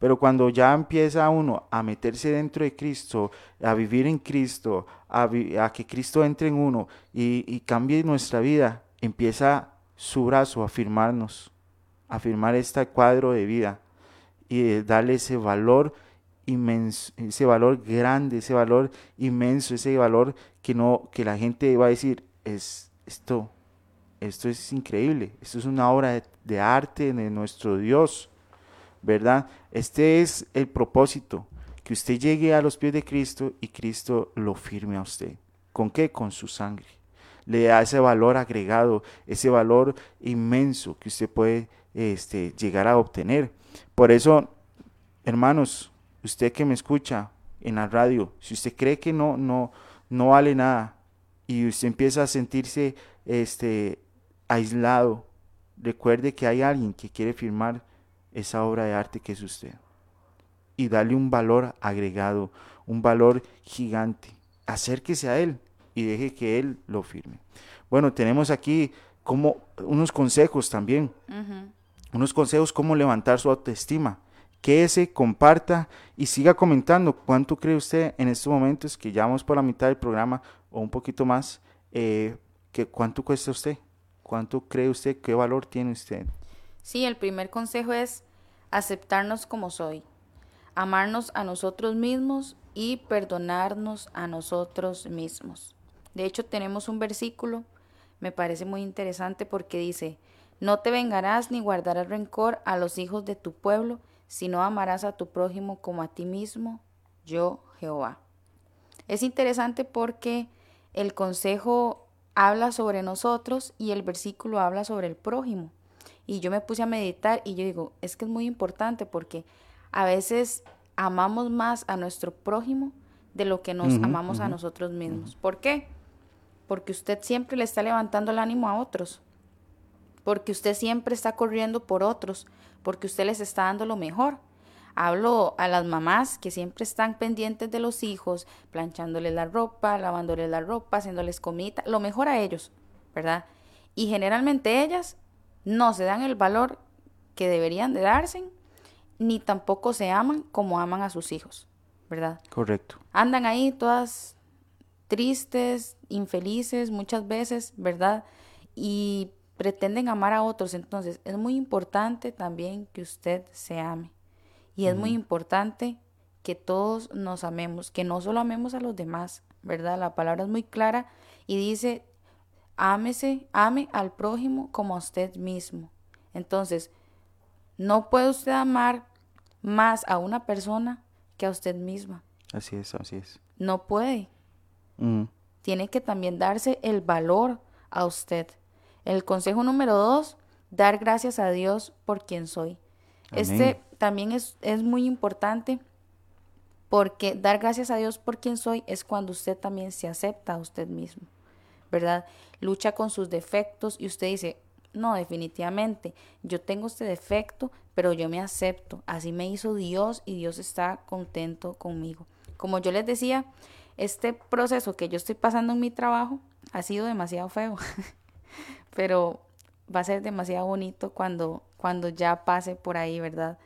Pero cuando ya empieza uno a meterse dentro de Cristo, a vivir en Cristo, a, que Cristo entre en uno y, cambie nuestra vida, empieza su brazo a firmarnos, a firmar este cuadro de vida y darle ese valor inmenso, ese valor grande, ese valor inmenso, ese valor que no que la gente va a decir es esto esto es increíble, esto es una obra de, de arte de nuestro Dios. ¿verdad? Este es el propósito, que usted llegue a los pies de Cristo y Cristo lo firme a usted. ¿Con qué? Con su sangre. Le da ese valor agregado, ese valor inmenso que usted puede este, llegar a obtener. Por eso, hermanos, usted que me escucha en la radio, si usted cree que no, no, no vale nada y usted empieza a sentirse este, aislado, recuerde que hay alguien que quiere firmar esa obra de arte que es usted y darle un valor agregado, un valor gigante. Acérquese a Él y deje que Él lo firme. Bueno, tenemos aquí como unos consejos también, unos consejos cómo levantar su autoestima. Que ese comparta y siga comentando cuánto cree usted en estos momentos que ya vamos por la mitad del programa o un poquito más, eh, que cuánto cuesta usted, cuánto cree usted, qué valor tiene usted. Sí, el primer consejo es aceptarnos como soy, amarnos a nosotros mismos y perdonarnos a nosotros mismos. De hecho, tenemos un versículo, me parece muy interesante porque dice, no te vengarás ni guardarás rencor a los hijos de tu pueblo, sino amarás a tu prójimo como a ti mismo, yo Jehová. Es interesante porque el consejo habla sobre nosotros y el versículo habla sobre el prójimo. Y yo me puse a meditar y yo digo, es que es muy importante porque a veces amamos más a nuestro prójimo de lo que nos amamos a nosotros mismos. ¿Por qué? Porque usted siempre le está levantando el ánimo a otros. Porque usted siempre está corriendo por otros. Porque usted les está dando lo mejor. Hablo a las mamás que siempre están pendientes de los hijos, planchándoles la ropa, lavándoles la ropa, haciéndoles comida, lo mejor a ellos, ¿verdad? Y generalmente ellas no se dan el valor que deberían de darse, ni tampoco se aman como aman a sus hijos, ¿verdad? Correcto. Andan ahí todas tristes, infelices muchas veces, ¿verdad? Y pretenden amar a otros. Entonces, es muy importante también que usted se ame. Y es muy importante que todos nos amemos, que no solo amemos a los demás, ¿verdad? La palabra es muy clara y dice, ámese, ame al prójimo como a usted mismo. Entonces, no puede usted amar más a una persona que a usted misma. Así es, así es. No puede. Mm. Tiene que también darse el valor a usted. El consejo número dos, dar gracias a Dios por quien soy. Este también es, es muy importante porque dar gracias a Dios por quien soy es cuando usted también se acepta a usted mismo. ¿verdad? Lucha con sus defectos y usted dice, no, definitivamente, yo tengo este defecto, pero yo me acepto. Así me hizo Dios y Dios está contento conmigo. Como yo les decía, este proceso que yo estoy pasando en mi trabajo ha sido demasiado feo, pero va a ser demasiado bonito cuando, cuando ya pase por ahí, ¿verdad?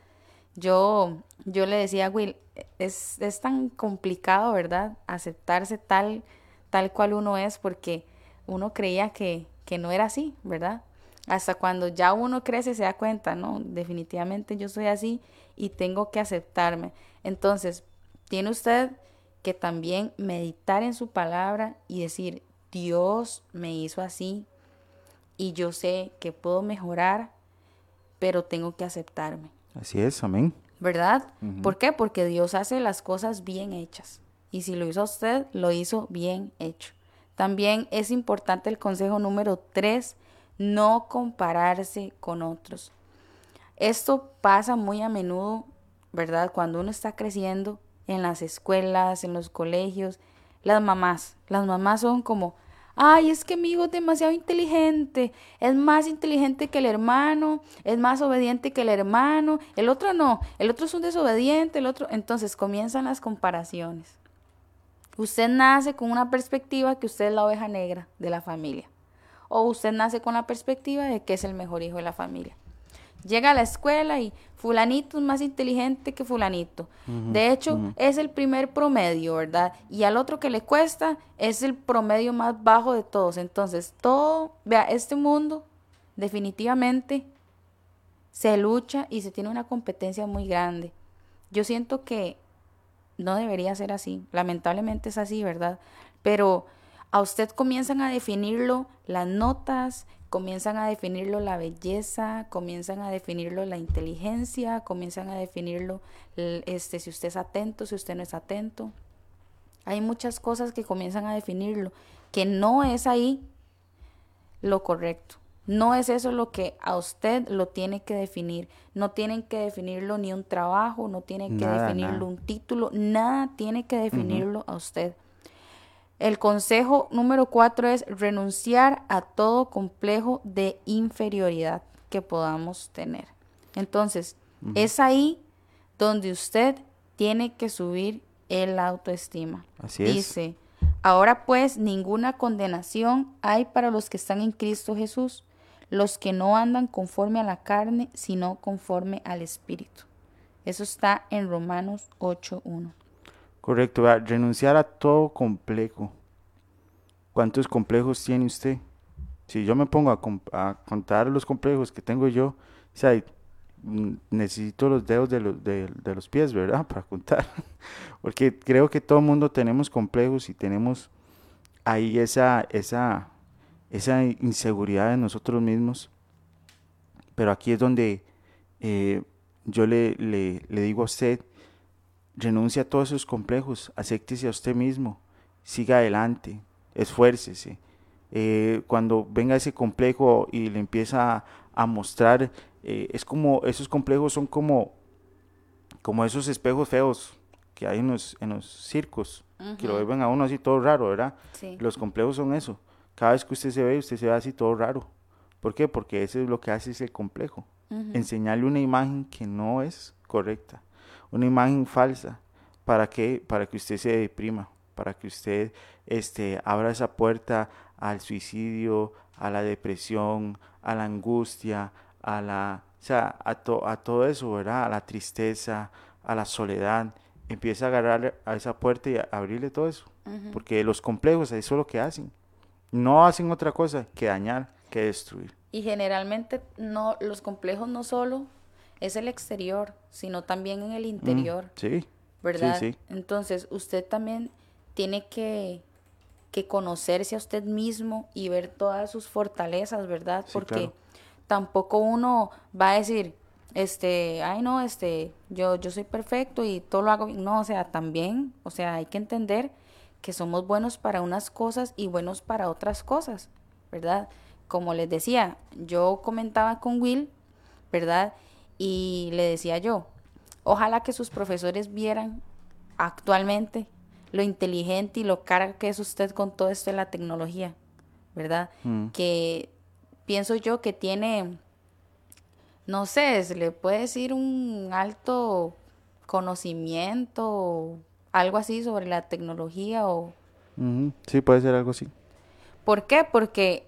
Yo, yo le decía a Will, es, es tan complicado, ¿verdad? Aceptarse tal, tal cual uno es, porque uno creía que, que no era así, ¿verdad? Hasta cuando ya uno crece se da cuenta, no, definitivamente yo soy así y tengo que aceptarme. Entonces, tiene usted que también meditar en su palabra y decir, Dios me hizo así y yo sé que puedo mejorar, pero tengo que aceptarme. Así es, amén. ¿Verdad? ¿Por qué? Porque Dios hace las cosas bien hechas. Y si lo hizo usted, lo hizo bien hecho. También es importante el consejo número tres, no compararse con otros. Esto pasa muy a menudo, ¿verdad? Cuando uno está creciendo en las escuelas, en los colegios, las mamás, las mamás son como, ay, es que mi hijo es demasiado inteligente, es más inteligente que el hermano, es más obediente que el hermano, el otro no, el otro es un desobediente, el otro, entonces comienzan las comparaciones. Usted nace con una perspectiva que usted es la oveja negra de la familia. O usted nace con la perspectiva de que es el mejor hijo de la familia. Llega a la escuela y fulanito es más inteligente que fulanito. de hecho, es el primer promedio, ¿verdad? Y al otro que le cuesta es el promedio más bajo de todos. Entonces, todo, vea, este mundo definitivamente se lucha y se tiene una competencia muy grande. Yo siento que no debería ser así. Lamentablemente es así, ¿verdad? Pero a usted comienzan a definirlo las notas, comienzan a definirlo la belleza, comienzan a definirlo la inteligencia, comienzan a definirlo este si usted es atento, si usted no es atento. Hay muchas cosas que comienzan a definirlo, que no es ahí lo correcto. No es eso lo que a usted lo tiene que definir. No tienen que definirlo ni un trabajo, no tienen que definirlo un título, nada tiene que definirlo a usted. El consejo número cuatro es renunciar a todo complejo de inferioridad que podamos tener. Entonces, es ahí donde usted tiene que subir el autoestima. Así es. Dice, ahora pues ninguna condenación hay para los que están en Cristo Jesús los que no andan conforme a la carne, sino conforme al Espíritu. Eso está en Romanos 8.1. Correcto, renunciar a todo complejo. ¿Cuántos complejos tiene usted? Si yo me pongo a, contar los complejos que tengo yo, o sea, necesito los dedos de los, pies, ¿verdad? Para contar. Porque creo que todo el mundo tenemos complejos y tenemos ahí esa, esa, inseguridad de nosotros mismos. Pero aquí es donde eh, yo le, digo a usted, renuncia a todos esos complejos, acéptese a usted mismo, siga adelante, esfuércese. Eh, cuando venga ese complejo y le empieza a, mostrar, eh, es como, esos complejos son como, como esos espejos feos que hay en los, en los circos, que lo ven a uno así todo raro, ¿verdad? Los complejos son eso. Cada vez que usted se ve, usted se ve así todo raro. ¿Por qué? Porque eso es lo que hace ese complejo. Enseñarle una imagen que no es correcta, una imagen falsa, ¿para qué? Para que usted se deprima, para que usted este, abra esa puerta al suicidio, a la depresión, a la angustia, a la, o sea, a, a todo eso, ¿verdad? A la tristeza, a la soledad. Empieza a agarrar a esa puerta y a abrirle todo eso. Porque los complejos, eso es lo que hacen no hacen otra cosa que dañar, que destruir. Y generalmente no, los complejos no solo es el exterior, sino también en el mm, interior. sí. ¿Verdad? Entonces, usted también tiene que, que, conocerse a usted mismo y ver todas sus fortalezas, ¿verdad? Porque tampoco uno va a decir, este, ay no, este, yo, yo soy perfecto y todo lo hago bien. No, o sea, también, o sea, hay que entender que somos buenos para unas cosas y buenos para otras cosas, ¿verdad? Como les decía, yo comentaba con Will, ¿verdad? Y le decía yo, ojalá que sus profesores vieran actualmente lo inteligente y lo cara que es usted con todo esto de la tecnología, ¿verdad? Mm. Que pienso yo que tiene, no sé, se le puede decir un alto conocimiento, algo así sobre la tecnología o... Sí, puede ser algo así. ¿Por qué? Porque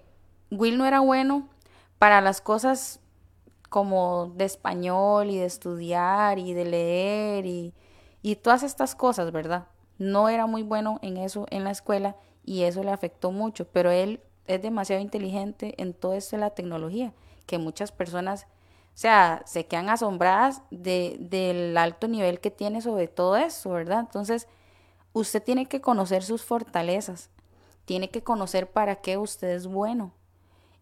Will no era bueno para las cosas como de español y de estudiar y de leer y, y todas estas cosas, ¿verdad? No era muy bueno en eso en la escuela y eso le afectó mucho, pero él es demasiado inteligente en todo esto de la tecnología que muchas personas, o sea, se quedan asombradas de, del alto nivel que tiene sobre todo eso, ¿verdad? Entonces, usted tiene que conocer sus fortalezas, tiene que conocer para qué usted es bueno.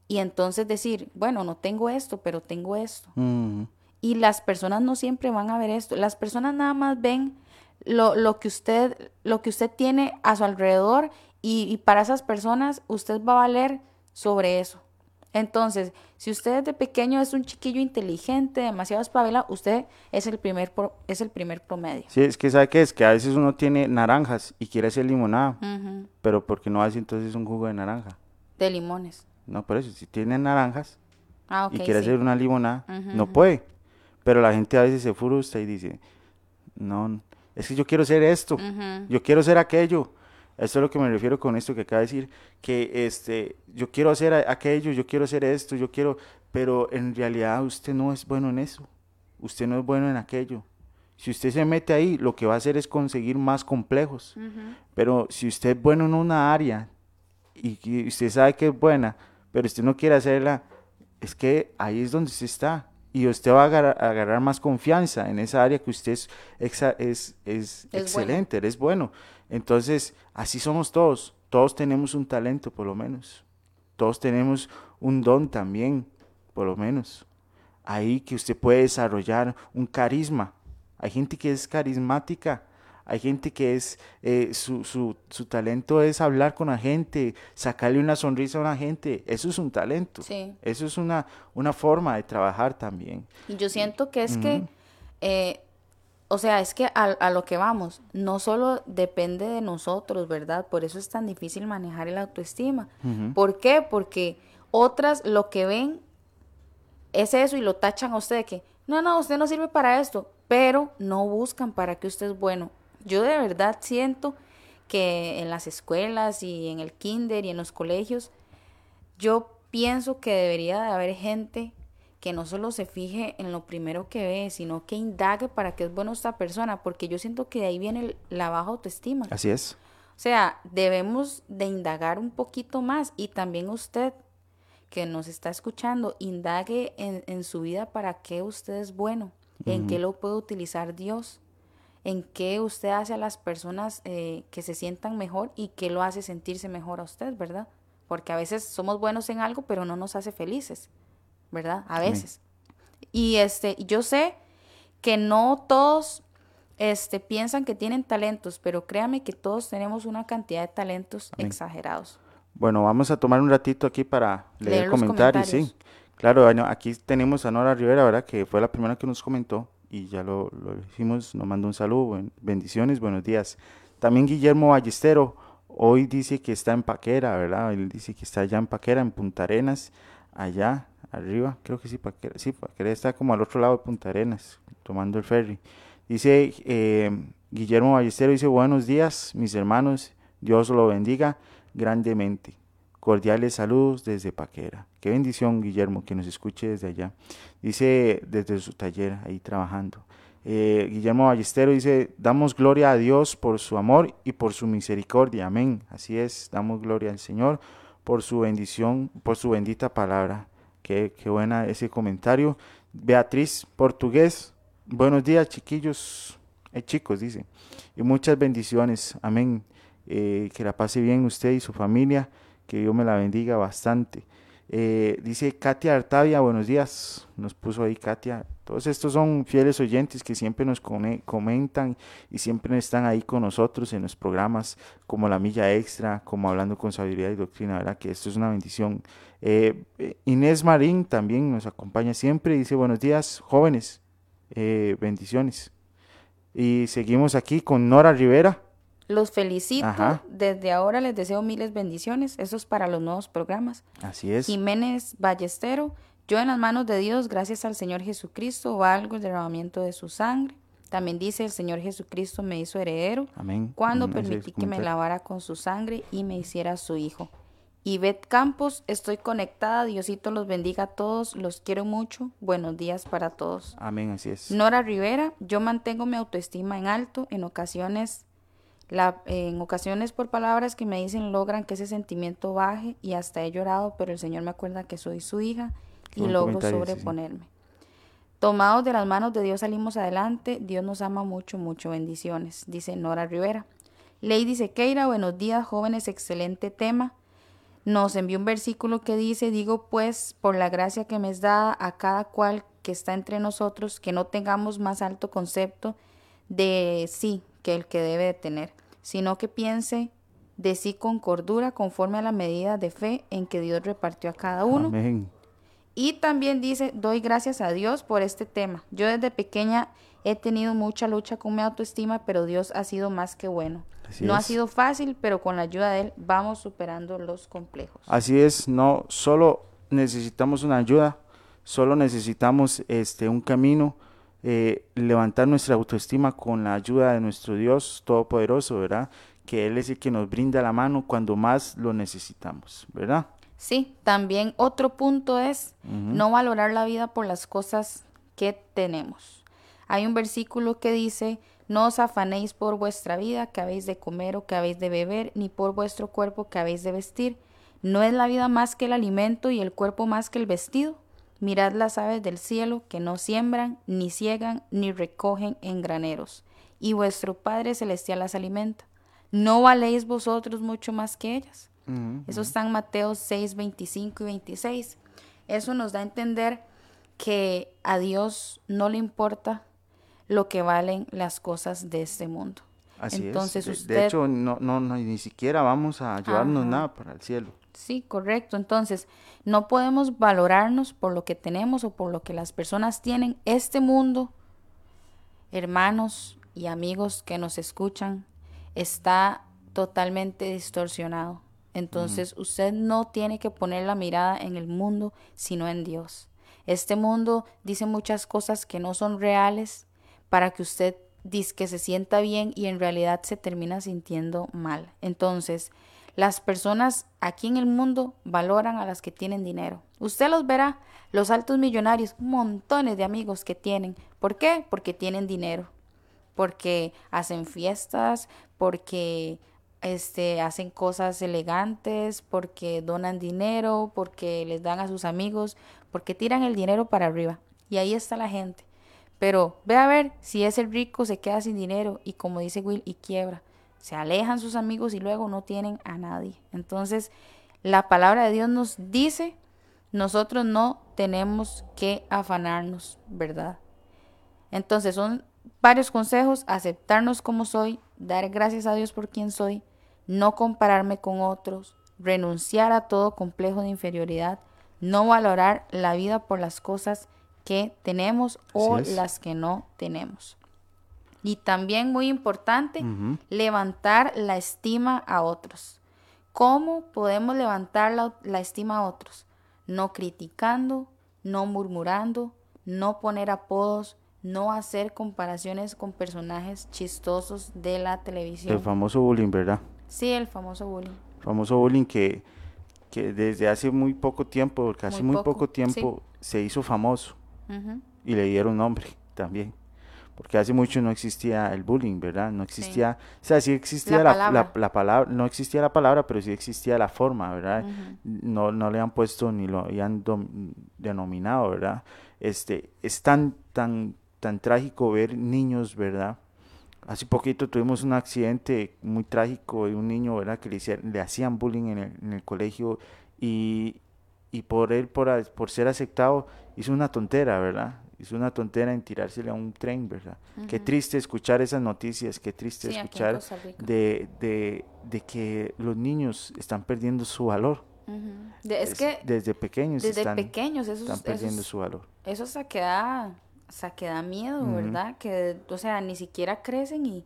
Y entonces decir, bueno, no tengo esto, pero tengo esto. Y las personas no siempre van a ver esto. Las personas nada más ven lo, lo, que, usted, lo que usted tiene a su alrededor y, para esas personas usted va a valer sobre eso. Entonces, si usted de pequeño es un chiquillo inteligente, demasiado espabilado, usted es el primer es el primer promedio. Sí, es que sabe que es que a veces uno tiene naranjas y quiere hacer limonada, pero porque no hace entonces un jugo de naranja. De limones. No, por eso, si tiene naranjas ah, y quiere hacer una limonada, no puede. Pero la gente a veces se frustra y dice, no, es que yo quiero ser esto, yo quiero ser aquello. Eso es lo que me refiero con esto que acaba de decir, que este, yo quiero hacer aquello, yo quiero hacer esto, yo quiero, pero en realidad usted no es bueno en eso, usted no es bueno en aquello. Si usted se mete ahí, lo que va a hacer es conseguir más complejos. Pero si usted es bueno en una área y, usted sabe que es buena, pero usted no quiere hacerla, es que ahí es donde usted está y usted va a agarrar, más confianza en esa área que usted es, es, es, excelente, eres bueno. Entonces, así somos todos. Todos tenemos un talento, por lo menos. Todos tenemos un don también, por lo menos. Ahí que usted puede desarrollar un carisma. Hay gente que es carismática hay gente que es, eh, su, su, su, talento es hablar con la gente, sacarle una sonrisa a la gente. Eso es un talento. Eso es una, una forma de trabajar también. Y yo siento que es que, eh, o sea, es que a, lo que vamos, no solo depende de nosotros, ¿verdad? Por eso es tan difícil manejar el autoestima. ¿Por qué? Porque otras lo que ven es eso y lo tachan a usted de que, no, no, usted no sirve para esto, pero no buscan para que usted es bueno yo de verdad siento que en las escuelas y en el kinder y en los colegios, yo pienso que debería de haber gente que no solo se fije en lo primero que ve, sino que indague para qué es bueno esta persona, porque yo siento que de ahí viene la baja autoestima. Así es. O sea, debemos de indagar un poquito más y también usted que nos está escuchando, indague en, en su vida para qué usted es bueno, en qué lo puede utilizar Dios en qué usted hace a las personas eh, que se sientan mejor y qué lo hace sentirse mejor a usted, ¿verdad? Porque a veces somos buenos en algo, pero no nos hace felices, ¿verdad? A veces. Y este, yo sé que no todos este, piensan que tienen talentos, pero créame que todos tenemos una cantidad de talentos exagerados. Bueno, vamos a tomar un ratito aquí para leer, comentarios, sí. Claro, bueno, aquí tenemos a Nora Rivera, ¿verdad? Que fue la primera que nos comentó y ya lo, lo hicimos, nos manda un saludo, bendiciones, buenos días. También Guillermo Ballestero, hoy dice que está en Paquera, ¿verdad? Él dice que está allá en Paquera, en Punta Arenas, allá arriba, creo que sí, Paquera, sí, Paquera está como al otro lado de Punta Arenas, tomando el ferry. Dice eh, Guillermo Ballestero, dice buenos días, mis hermanos, Dios lo bendiga grandemente. Cordiales saludos desde Paquera. Qué bendición, Guillermo, que nos escuche desde allá. Dice desde su taller, ahí trabajando. Eh, Guillermo Ballestero dice, damos gloria a Dios por su amor y por su misericordia. Amén. Así es, damos gloria al Señor por su bendición, por su bendita palabra. Qué, qué buena ese comentario. Beatriz, portugués. Buenos días, chiquillos. Eh, chicos, dice. Y muchas bendiciones. Amén. Eh, que la pase bien usted y su familia que Dios me la bendiga bastante. Eh, dice Katia Artavia, buenos días, nos puso ahí Katia. Todos estos son fieles oyentes que siempre nos comentan y siempre están ahí con nosotros en los programas como La Milla Extra, como Hablando con Sabiduría y Doctrina, ¿verdad? Que esto es una bendición. Eh, eh, Inés Marín también nos acompaña siempre, dice buenos días, jóvenes, bendiciones. Y seguimos aquí con Nora Rivera. Los felicito. Desde ahora les deseo miles bendiciones. Eso es para los nuevos programas. Así es. Jiménez Ballestero. Yo en las manos de Dios, gracias al Señor Jesucristo, valgo el derramamiento de su sangre. También dice, el Señor Jesucristo me hizo heredero. Amén. Cuando permití que me lavara con su sangre y me hiciera su hijo. Ivette Campos, estoy conectada. Diosito los bendiga a todos. Los quiero mucho. Buenos días para todos. Amén, así es. Nora Rivera, yo mantengo mi autoestima en alto. En ocasiones la, en ocasiones por palabras que me dicen logran que ese sentimiento baje y hasta he llorado, pero el Señor me acuerda que soy su hija, y buen logro sí, sobreponerme. Tomados de las manos de Dios salimos adelante. Dios nos ama mucho, mucho. Bendiciones, dice Nora Rivera. Lady Sequeira, buenos días, jóvenes, excelente tema. Nos envió un versículo que dice, digo pues, por la gracia que me es dada a cada cual que está entre nosotros, que no tengamos más alto concepto de sí que el que debe de tener, sino que piense de sí con cordura conforme a la medida de fe en que Dios repartió a cada uno. Amén. Y también dice, doy gracias a Dios por este tema. Yo desde pequeña he tenido mucha lucha con mi autoestima, pero Dios ha sido más que bueno. Así no ha sido fácil, pero con la ayuda de Él vamos superando los complejos. Así es, no solo necesitamos una ayuda, solo necesitamos este un camino, eh, levantar nuestra autoestima con la ayuda de nuestro Dios Todopoderoso, ¿verdad? Que Él es el que nos brinda la mano cuando más lo necesitamos, ¿verdad? Sí, también otro punto es no valorar la vida por las cosas que tenemos. Hay un versículo que dice, no os afanéis por vuestra vida que habéis de comer o que habéis de beber, ni por vuestro cuerpo que habéis de vestir. ¿No es la vida más que el alimento y el cuerpo más que el vestido? Mirad las aves del cielo que no siembran, ni ciegan, ni recogen en graneros, y vuestro Padre Celestial las alimenta. ¿No valéis vosotros mucho más que ellas? Eso está en Mateo 6, 25 y 26. Eso nos da a entender que a Dios no le importa lo que valen las cosas de este mundo. Así Entonces es. De- usted... De hecho, no, no, no, ni siquiera vamos a llevarnos Ajá. nada para el cielo. Sí, correcto. Entonces, no podemos valorarnos por lo que tenemos o por lo que las personas tienen. Este mundo, hermanos y amigos que nos escuchan, está totalmente distorsionado. Entonces, usted no tiene que poner la mirada en el mundo, sino en Dios. Este mundo dice muchas cosas que no son reales para que usted dice que se sienta bien y en realidad se termina sintiendo mal. Entonces, las personas aquí en el mundo valoran a las que tienen dinero. Usted los verá, los altos millonarios, montones de amigos que tienen. ¿Por qué? Porque tienen dinero. Porque hacen fiestas, porque este, hacen cosas elegantes, porque donan dinero, porque les dan a sus amigos, porque tiran el dinero para arriba. Y ahí está la gente. Pero ve a ver si es el rico se queda sin dinero y como dice Will y quiebra. Se alejan sus amigos y luego no tienen a nadie. Entonces, la palabra de Dios nos dice, nosotros no tenemos que afanarnos, ¿verdad? Entonces, son varios consejos, aceptarnos como soy, dar gracias a Dios por quien soy, no compararme con otros, renunciar a todo complejo de inferioridad, no valorar la vida por las cosas que tenemos o las que no tenemos. Y también muy importante, levantar la estima a otros. ¿Cómo podemos levantar la, la estima a otros? No criticando, no murmurando, no poner apodos, no hacer comparaciones con personajes chistosos de la televisión. El famoso bullying, ¿verdad? Sí, el famoso bullying. famoso bullying que, que desde hace muy poco tiempo, porque hace Muy muy, poco, poco, tiempo se hizo famoso y le dieron nombre también. Porque hace mucho no existía el bullying, ¿verdad? No existía, o sea, sí existía La la, palabra. la- la palabra, no existía la palabra, pero sí existía la forma, ¿verdad? No, no le han puesto ni lo dom- denominado, ¿verdad? Este, es tan, tan, tan trágico ver niños, ¿verdad? Hace poquito tuvimos un accidente muy trágico de un niño, ¿verdad? Que le, hacían bullying en el, en el colegio y, y por él, por, por ser aceptado, hizo una tontera, ¿verdad? Hizo una tontera en tirársele a un tren, ¿verdad? Qué triste escuchar esas noticias, qué triste Sí, escuchar de, de, de que los niños están perdiendo su valor. De- es, Es- que desde pequeños desde están, pequeños están es- perdiendo su valor. eso hasta que da, hasta que da miedo. ¿verdad? Que, o sea, ni siquiera crecen y,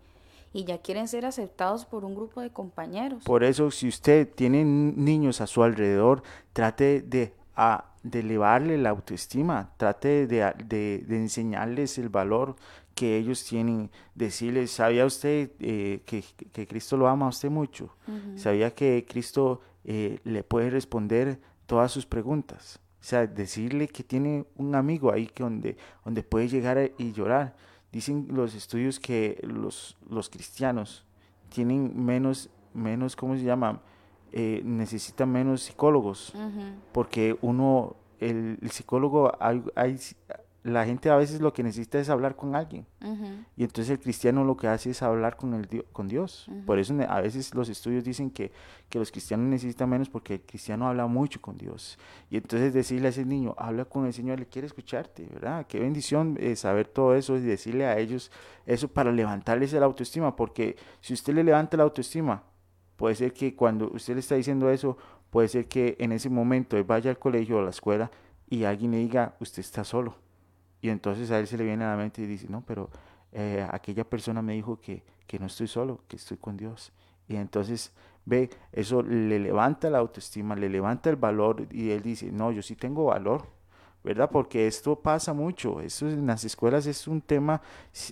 y ya quieren ser aceptados por un grupo de compañeros. Por eso, si usted tiene niños a su alrededor, trate de, a- de elevarle la autoestima, trate de, de- de enseñarles el valor que ellos tienen, decirles, ¿sabía usted eh, que, que Cristo lo ama a usted mucho? ¿Sabía que Cristo eh, le puede responder todas sus preguntas? O sea, decirle que tiene un amigo ahí que donde, donde puede llegar a- y llorar. Dicen los estudios que los, los cristianos tienen menos, menos, ¿cómo se llama? Eh, necesitan menos psicólogos porque uno el, el psicólogo, hay, hay, la gente a veces lo que necesita es hablar con alguien. Y entonces el cristiano lo que hace es hablar con, el, con Dios. Por eso a veces los estudios dicen que, que, los cristianos necesitan menos porque el cristiano habla mucho con Dios. Y entonces decirle a ese niño, habla con el Señor, le quiere escucharte, ¿verdad? Qué bendición eh, saber todo eso y decirle a ellos eso para levantarles la autoestima. Porque si usted le levanta la autoestima, puede ser que cuando usted le está diciendo eso, puede ser que en ese momento él vaya al colegio o a la escuela y alguien le diga, usted está solo y entonces a él se le viene a la mente y dice, no, pero eh, aquella persona me dijo que, que no estoy solo, que estoy con Dios. Y entonces ve, eso le levanta la autoestima, le levanta el valor y él dice, no, yo sí tengo valor, ¿verdad? Porque esto pasa mucho, esto en las escuelas es un tema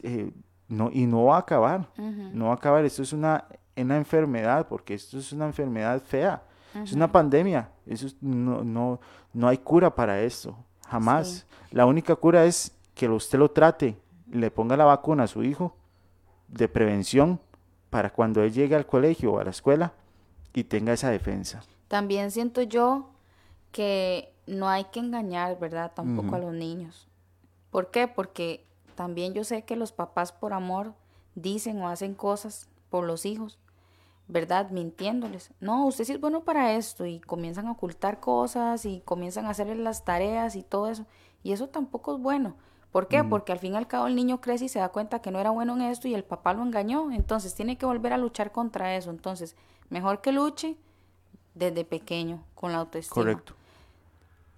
eh, no, y no va a acabar, no va a acabar, esto es una, una enfermedad, porque esto es una enfermedad fea, es una pandemia, eso no, no, no hay cura para esto, Jamás. La única cura es que usted lo trate, le ponga la vacuna a su hijo de prevención para cuando él llegue al colegio o a la escuela y tenga esa defensa. También siento yo que no hay que engañar, ¿verdad? Tampoco a los niños. ¿Por qué? Porque también yo sé que los papás por amor dicen o hacen cosas por los hijos, ¿verdad? Mintiéndoles. No, usted sí es bueno para esto y comienzan a ocultar cosas y comienzan a hacerle las tareas y todo eso. Y eso tampoco es bueno. ¿Por qué? Porque al fin y al cabo el niño crece y se da cuenta que no era bueno en esto y el papá lo engañó. Entonces tiene que volver a luchar contra eso. Entonces, mejor que luche desde pequeño con la autoestima. Correcto.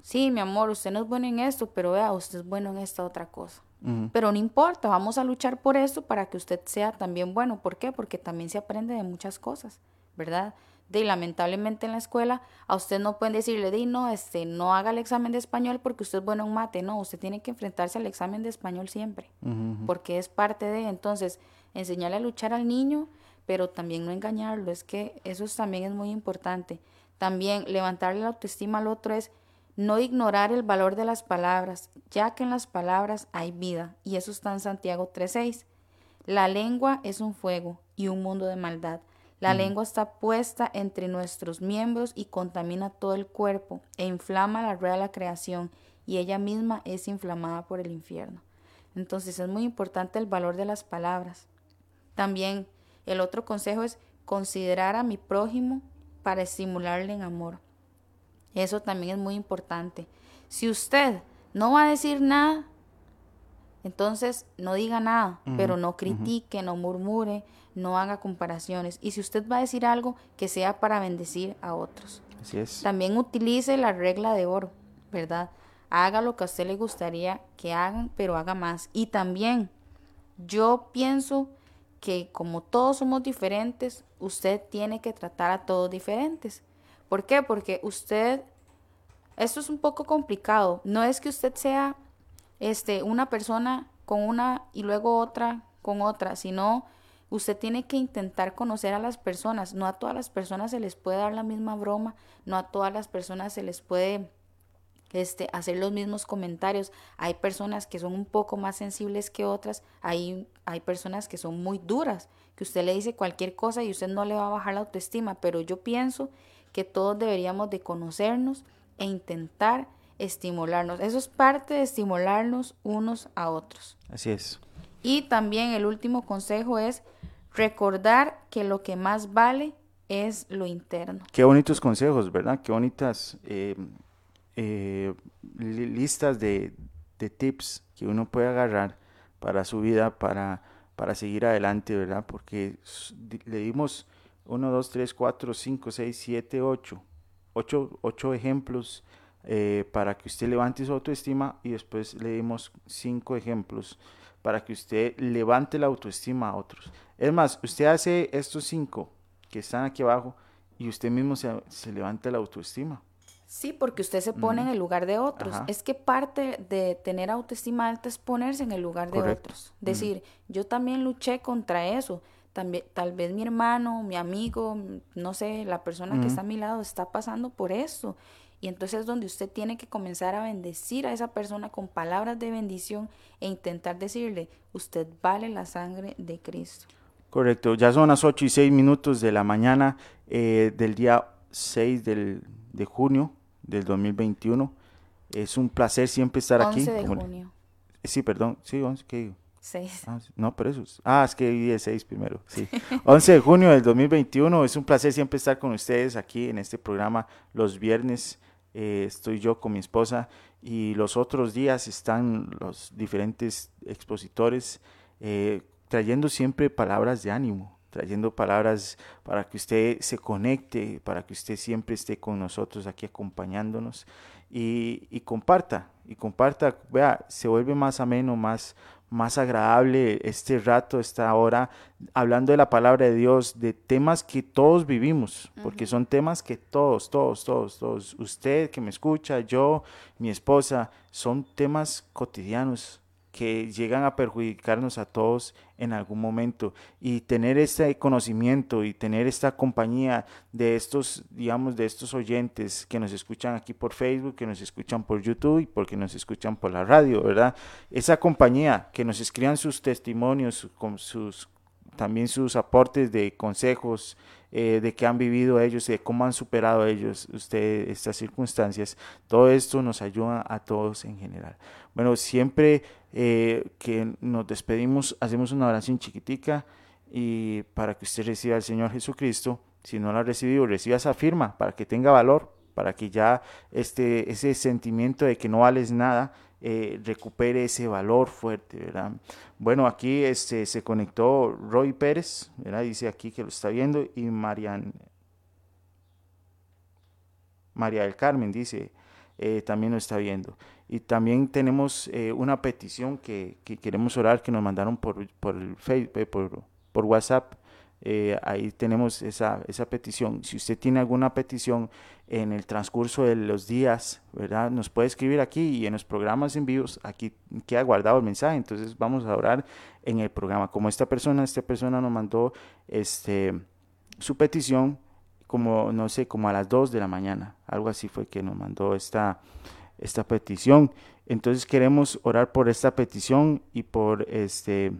Sí, mi amor, usted no es bueno en esto, pero vea, usted es bueno en esta otra cosa. Pero no importa, vamos a luchar por esto para que usted sea también bueno. ¿Por qué? Porque también se aprende de muchas cosas, ¿verdad? De lamentablemente en la escuela a usted no pueden decirle, di, no, este, no haga el examen de español porque usted es bueno en mate. No, usted tiene que enfrentarse al examen de español siempre, porque es parte de. Entonces, enseñarle a luchar al niño, pero también no engañarlo. Es que eso también es muy importante. También levantarle la autoestima al otro es no ignorar el valor de las palabras, ya que en las palabras hay vida, y eso está en Santiago 3.6. La lengua es un fuego y un mundo de maldad. La lengua está puesta entre nuestros miembros y contamina todo el cuerpo e inflama la rueda de la creación y ella misma es inflamada por el infierno. Entonces es muy importante el valor de las palabras. También el otro consejo es considerar a mi prójimo para estimularle en amor. Eso también es muy importante. Si usted no va a decir nada, entonces no diga nada, pero no critique, no murmure, no haga comparaciones. Y si usted va a decir algo, que sea para bendecir a otros. Así es. También utilice la regla de oro, ¿verdad? Haga lo que a usted le gustaría que hagan, pero haga más. Y también yo pienso que como todos somos diferentes, usted tiene que tratar a todos diferentes. ¿Por qué? Porque usted, esto es un poco complicado. No es que usted sea este, una persona con una y luego otra con otra, sino usted tiene que intentar conocer a las personas. No a todas las personas se les puede dar la misma broma, no a todas las personas se les puede este, hacer los mismos comentarios. Hay personas que son un poco más sensibles que otras, hay, hay personas que son muy duras, que usted le dice cualquier cosa y usted no le va a bajar la autoestima, pero yo pienso que todos deberíamos de conocernos e intentar estimularnos. Eso es parte de estimularnos unos a otros. Así es. Y también el último consejo es recordar que lo que más vale es lo interno. Qué bonitos consejos, ¿verdad? Qué bonitas eh, eh, listas de, de, tips que uno puede agarrar para su vida, para, para seguir adelante, ¿verdad? Porque le dimos 1, 2, 3, 4, 5, 6, 7, 8. 8, ejemplos eh, para que usted levante su autoestima y después le dimos 5 ejemplos para que usted levante la autoestima a otros. Es más, usted hace estos 5 que están aquí abajo y usted mismo se, se levanta la autoestima. Sí, porque usted se pone en el lugar de otros. Es que parte de tener autoestima alta es ponerse en el lugar de otros. Decir, yo también luché contra eso también, tal vez mi hermano, mi amigo, no sé, la persona que está a mi lado está pasando por eso. Y entonces es donde usted tiene que comenzar a bendecir a esa persona con palabras de bendición e intentar decirle, usted vale la sangre de Cristo. Correcto, ya son las 8 y 6 minutos de la mañana eh, del día 6 del, de junio del 2021. Es un placer siempre estar aquí. 11 de como- junio. Sí, perdón, sí, 11, ¿qué digo? 6. Ah, no, pero eso. es- Ah, es que vi el 6 primero. Sí. 11 de junio del 2021. Es un placer siempre estar con ustedes aquí en este programa los viernes. eh, estoy yo con mi esposa y los otros días están los diferentes expositores eh, trayendo siempre palabras de ánimo, trayendo palabras para que usted se conecte, para que usted siempre esté con nosotros aquí acompañándonos y comparta, y comparta, vea, se vuelve más ameno, más, más agradable este rato, esta hora, hablando de la palabra de Dios, de temas que todos vivimos, porque son temas que todos, todos, todos, todos, usted que me escucha, yo, mi esposa, son temas cotidianos que llegan a perjudicarnos a todos en algún momento y tener este conocimiento y tener esta compañía de estos, digamos, de estos oyentes que nos escuchan aquí por Facebook, que nos escuchan por YouTube y porque nos escuchan por la radio, ¿verdad? Esa compañía que nos escriban sus testimonios, con sus también sus aportes de consejos eh, de que han vivido ellos, de cómo han superado ellos usted estas circunstancias. Todo esto nos ayuda a todos en general. Bueno, siempre eh, que nos despedimos, hacemos una oración chiquitica y para que usted reciba al Señor Jesucristo. Si no lo ha recibido, reciba esa firma para que tenga valor, para que ya este, ese sentimiento de que no vales nada eh, recupere ese valor fuerte, ¿verdad? Bueno, aquí este, se conectó Roy Pérez, ¿verdad? Dice aquí que lo está viendo, y Marian, María del Carmen dice, eh, también lo está viendo. Y también tenemos eh, una petición que, que queremos orar, que nos mandaron por, por, Facebook, por, por WhatsApp. Eh, ahí tenemos esa, esa petición. Si usted tiene alguna petición en el transcurso de los días, ¿verdad? Nos puede escribir aquí y en los programas en vivos, aquí queda guardado el mensaje. Entonces vamos a orar en el programa. Como esta persona, esta persona nos mandó este, su petición como, no sé, como a las 2 de la mañana. Algo así fue que nos mandó esta, esta petición. Entonces queremos orar por esta petición y por este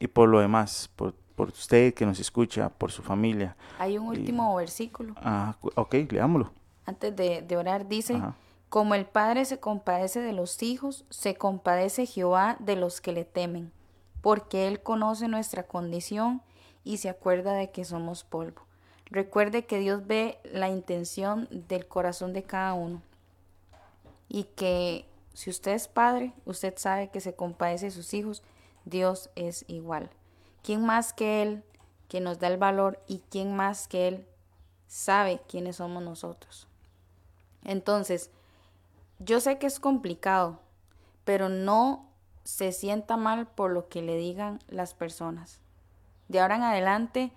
y por lo demás, por, por usted que nos escucha, por su familia. Hay un Y- último versículo. Ah, ok, leámoslo. Antes de, de orar dice, Ajá. como el Padre se compadece de los hijos, se compadece Jehová de los que le temen, porque Él conoce nuestra condición y se acuerda de que somos polvo. Recuerde que Dios ve la intención del corazón de cada uno y que si usted es padre, usted sabe que se compadece de sus hijos, Dios es igual. ¿Quién más que Él que nos da el valor y quién más que Él sabe quiénes somos nosotros? Entonces, yo sé que es complicado, pero no se sienta mal por lo que le digan las personas. De ahora en adelante,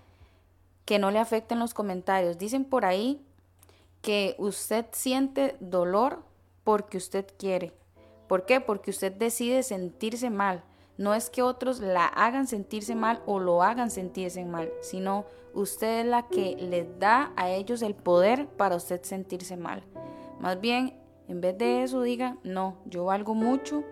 que no le afecten los comentarios. Dicen por ahí que usted siente dolor porque usted quiere. ¿Por qué? Porque usted decide sentirse mal. No es que otros la hagan sentirse mal o lo hagan sentirse mal, sino usted es la que les da a ellos el poder para usted sentirse mal. Más bien, en vez de eso, diga, no, yo valgo mucho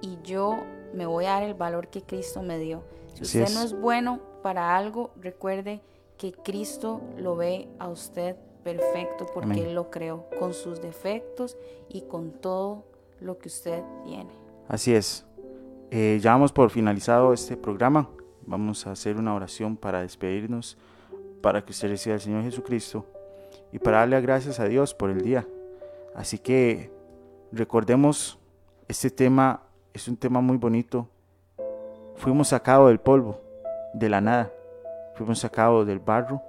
y yo me voy a dar el valor que Cristo me dio. Si Así usted es. no es bueno para algo, recuerde que Cristo lo ve a usted perfecto porque Amén. Él lo creó, con sus defectos y con todo lo que usted tiene. Así es. Eh, ya vamos por finalizado este programa. Vamos a hacer una oración para despedirnos, para que usted reciba al Señor Jesucristo y para darle gracias a Dios por el día. Así que recordemos, este tema es un tema muy bonito. Fuimos sacados del polvo, de la nada. Fuimos sacados del barro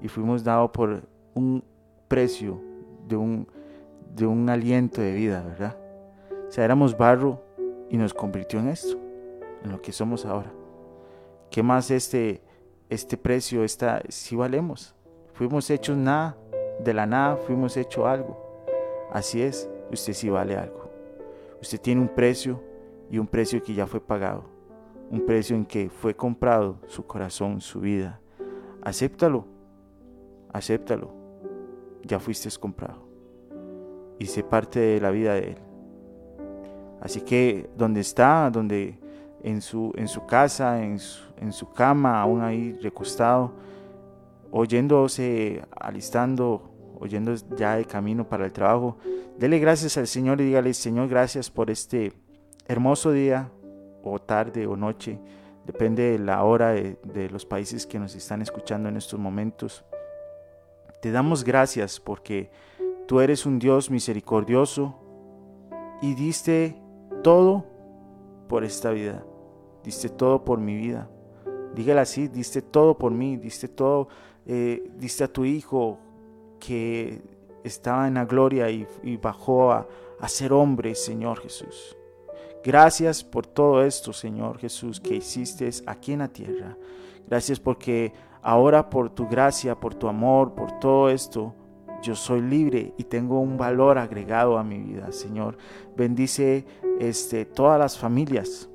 y fuimos dados por un precio de un, de un aliento de vida, ¿verdad? O sea, éramos barro y nos convirtió en esto, en lo que somos ahora. ¿Qué más este, este precio, esta, si valemos? Fuimos hechos nada, de la nada fuimos hechos algo. Así es, usted sí vale algo. Usted tiene un precio y un precio que ya fue pagado. Un precio en que fue comprado su corazón, su vida. Acéptalo, acéptalo. Ya fuiste comprado. Y sé parte de la vida de Él. Así que donde está, donde en su, en su casa, en su, en su cama, aún ahí recostado, oyéndose, alistando, oyendo ya de camino para el trabajo, dele gracias al Señor y dígale, Señor, gracias por este hermoso día o tarde o noche, depende de la hora de, de los países que nos están escuchando en estos momentos. Te damos gracias porque tú eres un Dios misericordioso y diste todo por esta vida, diste todo por mi vida. Dígale así, diste todo por mí, diste todo, eh, diste a tu Hijo que estaba en la gloria y, bajó a, a ser hombre, Señor Jesús. Gracias por todo esto, Señor Jesús, que hiciste aquí en la tierra. Gracias porque ahora por tu gracia, por tu amor, por todo esto, yo soy libre y tengo un valor agregado a mi vida, Señor. Bendice este, todas las familias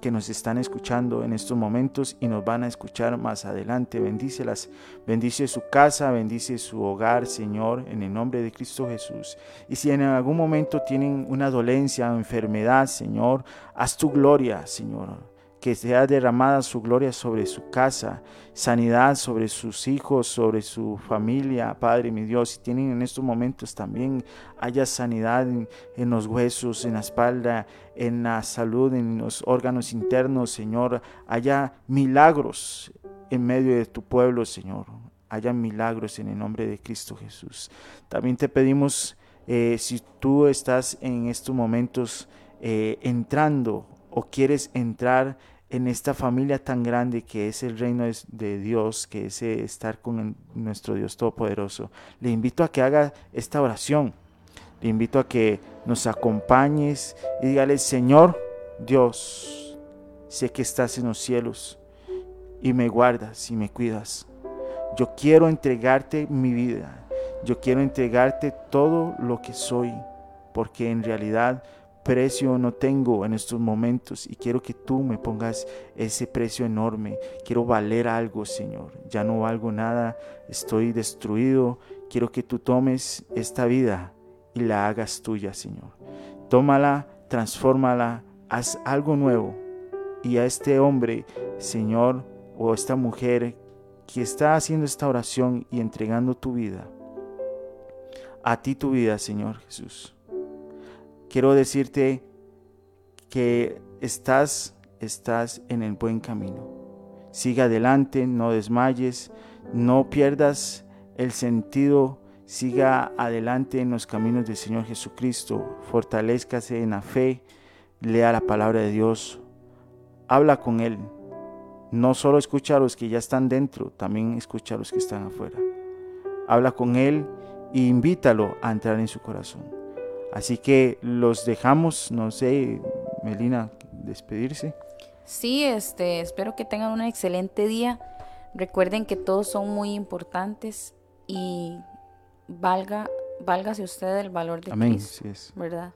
que nos están escuchando en estos momentos y nos van a escuchar más adelante. Bendícelas, bendice su casa, bendice su hogar, Señor, en el nombre de Cristo Jesús. Y si en algún momento tienen una dolencia o enfermedad, Señor, haz tu gloria, Señor que sea derramada su gloria sobre su casa, sanidad sobre sus hijos, sobre su familia, Padre mi Dios. Si tienen en estos momentos también haya sanidad en, los huesos, en la espalda, en la salud, en los órganos internos, Señor. Haya milagros en medio de tu pueblo, Señor. Haya milagros en el nombre de Cristo Jesús. También te pedimos, eh, si tú estás en estos momentos eh, entrando o quieres entrar en esta familia tan grande que es el reino de Dios, que es eh, estar con nuestro Dios Todopoderoso, le invito a que haga esta oración. Le invito a que nos acompañes y dígale, Señor Dios, sé que estás en los cielos y me guardas y me cuidas. Yo quiero entregarte mi vida. Yo quiero entregarte todo lo que soy, porque en realidad precio no tengo en estos momentos y quiero que tú me pongas ese precio enorme. Quiero valer algo, Señor. Ya no valgo nada, estoy destruido. Quiero que tú tomes esta vida y la hagas tuya, Señor. Tómala, transfórmala, haz algo nuevo. Y a este hombre, Señor, o esta mujer que está haciendo esta oración y entregando tu vida, a ti tu vida, Señor Jesús quiero decirte que estás, estás en el buen camino. Sigue adelante, no desmayes, no pierdas el sentido, siga adelante en los caminos del Señor Jesucristo, fortalezcase en la fe, lea la palabra de Dios, habla con Él. No solo escucha a los que ya están dentro, también escucha a los que están afuera. Habla con Él e invítalo a entrar en su corazón. Así que los dejamos, no sé, Melina, despedirse. Sí, este, espero que tengan un excelente día. Recuerden que todos son muy importantes y valga, válgase usted el valor de Amén, Cristo, ¿verdad?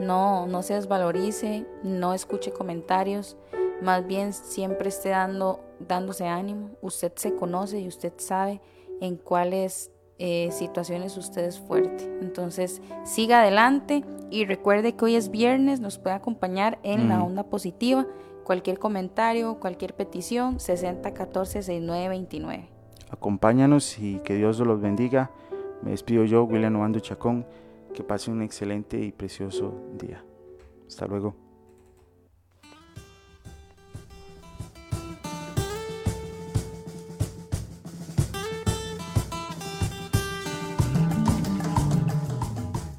No, no se desvalorice, no escuche comentarios, más bien siempre esté dando, dándose ánimo. Usted se conoce y usted sabe en cuáles eh, situaciones usted es fuerte. Entonces, siga adelante y recuerde que hoy es viernes, nos puede acompañar en la onda positiva. Cualquier comentario, cualquier petición, 6014-6929. Acompáñanos y que Dios los bendiga. Me despido yo, William Ovando Chacón. Que pase un excelente y precioso día. Hasta luego.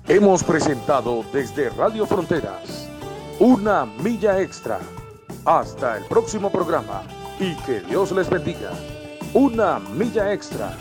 Hemos presentado desde Radio Fronteras una milla extra. Hasta el próximo programa y que Dios les bendiga. Una milla extra.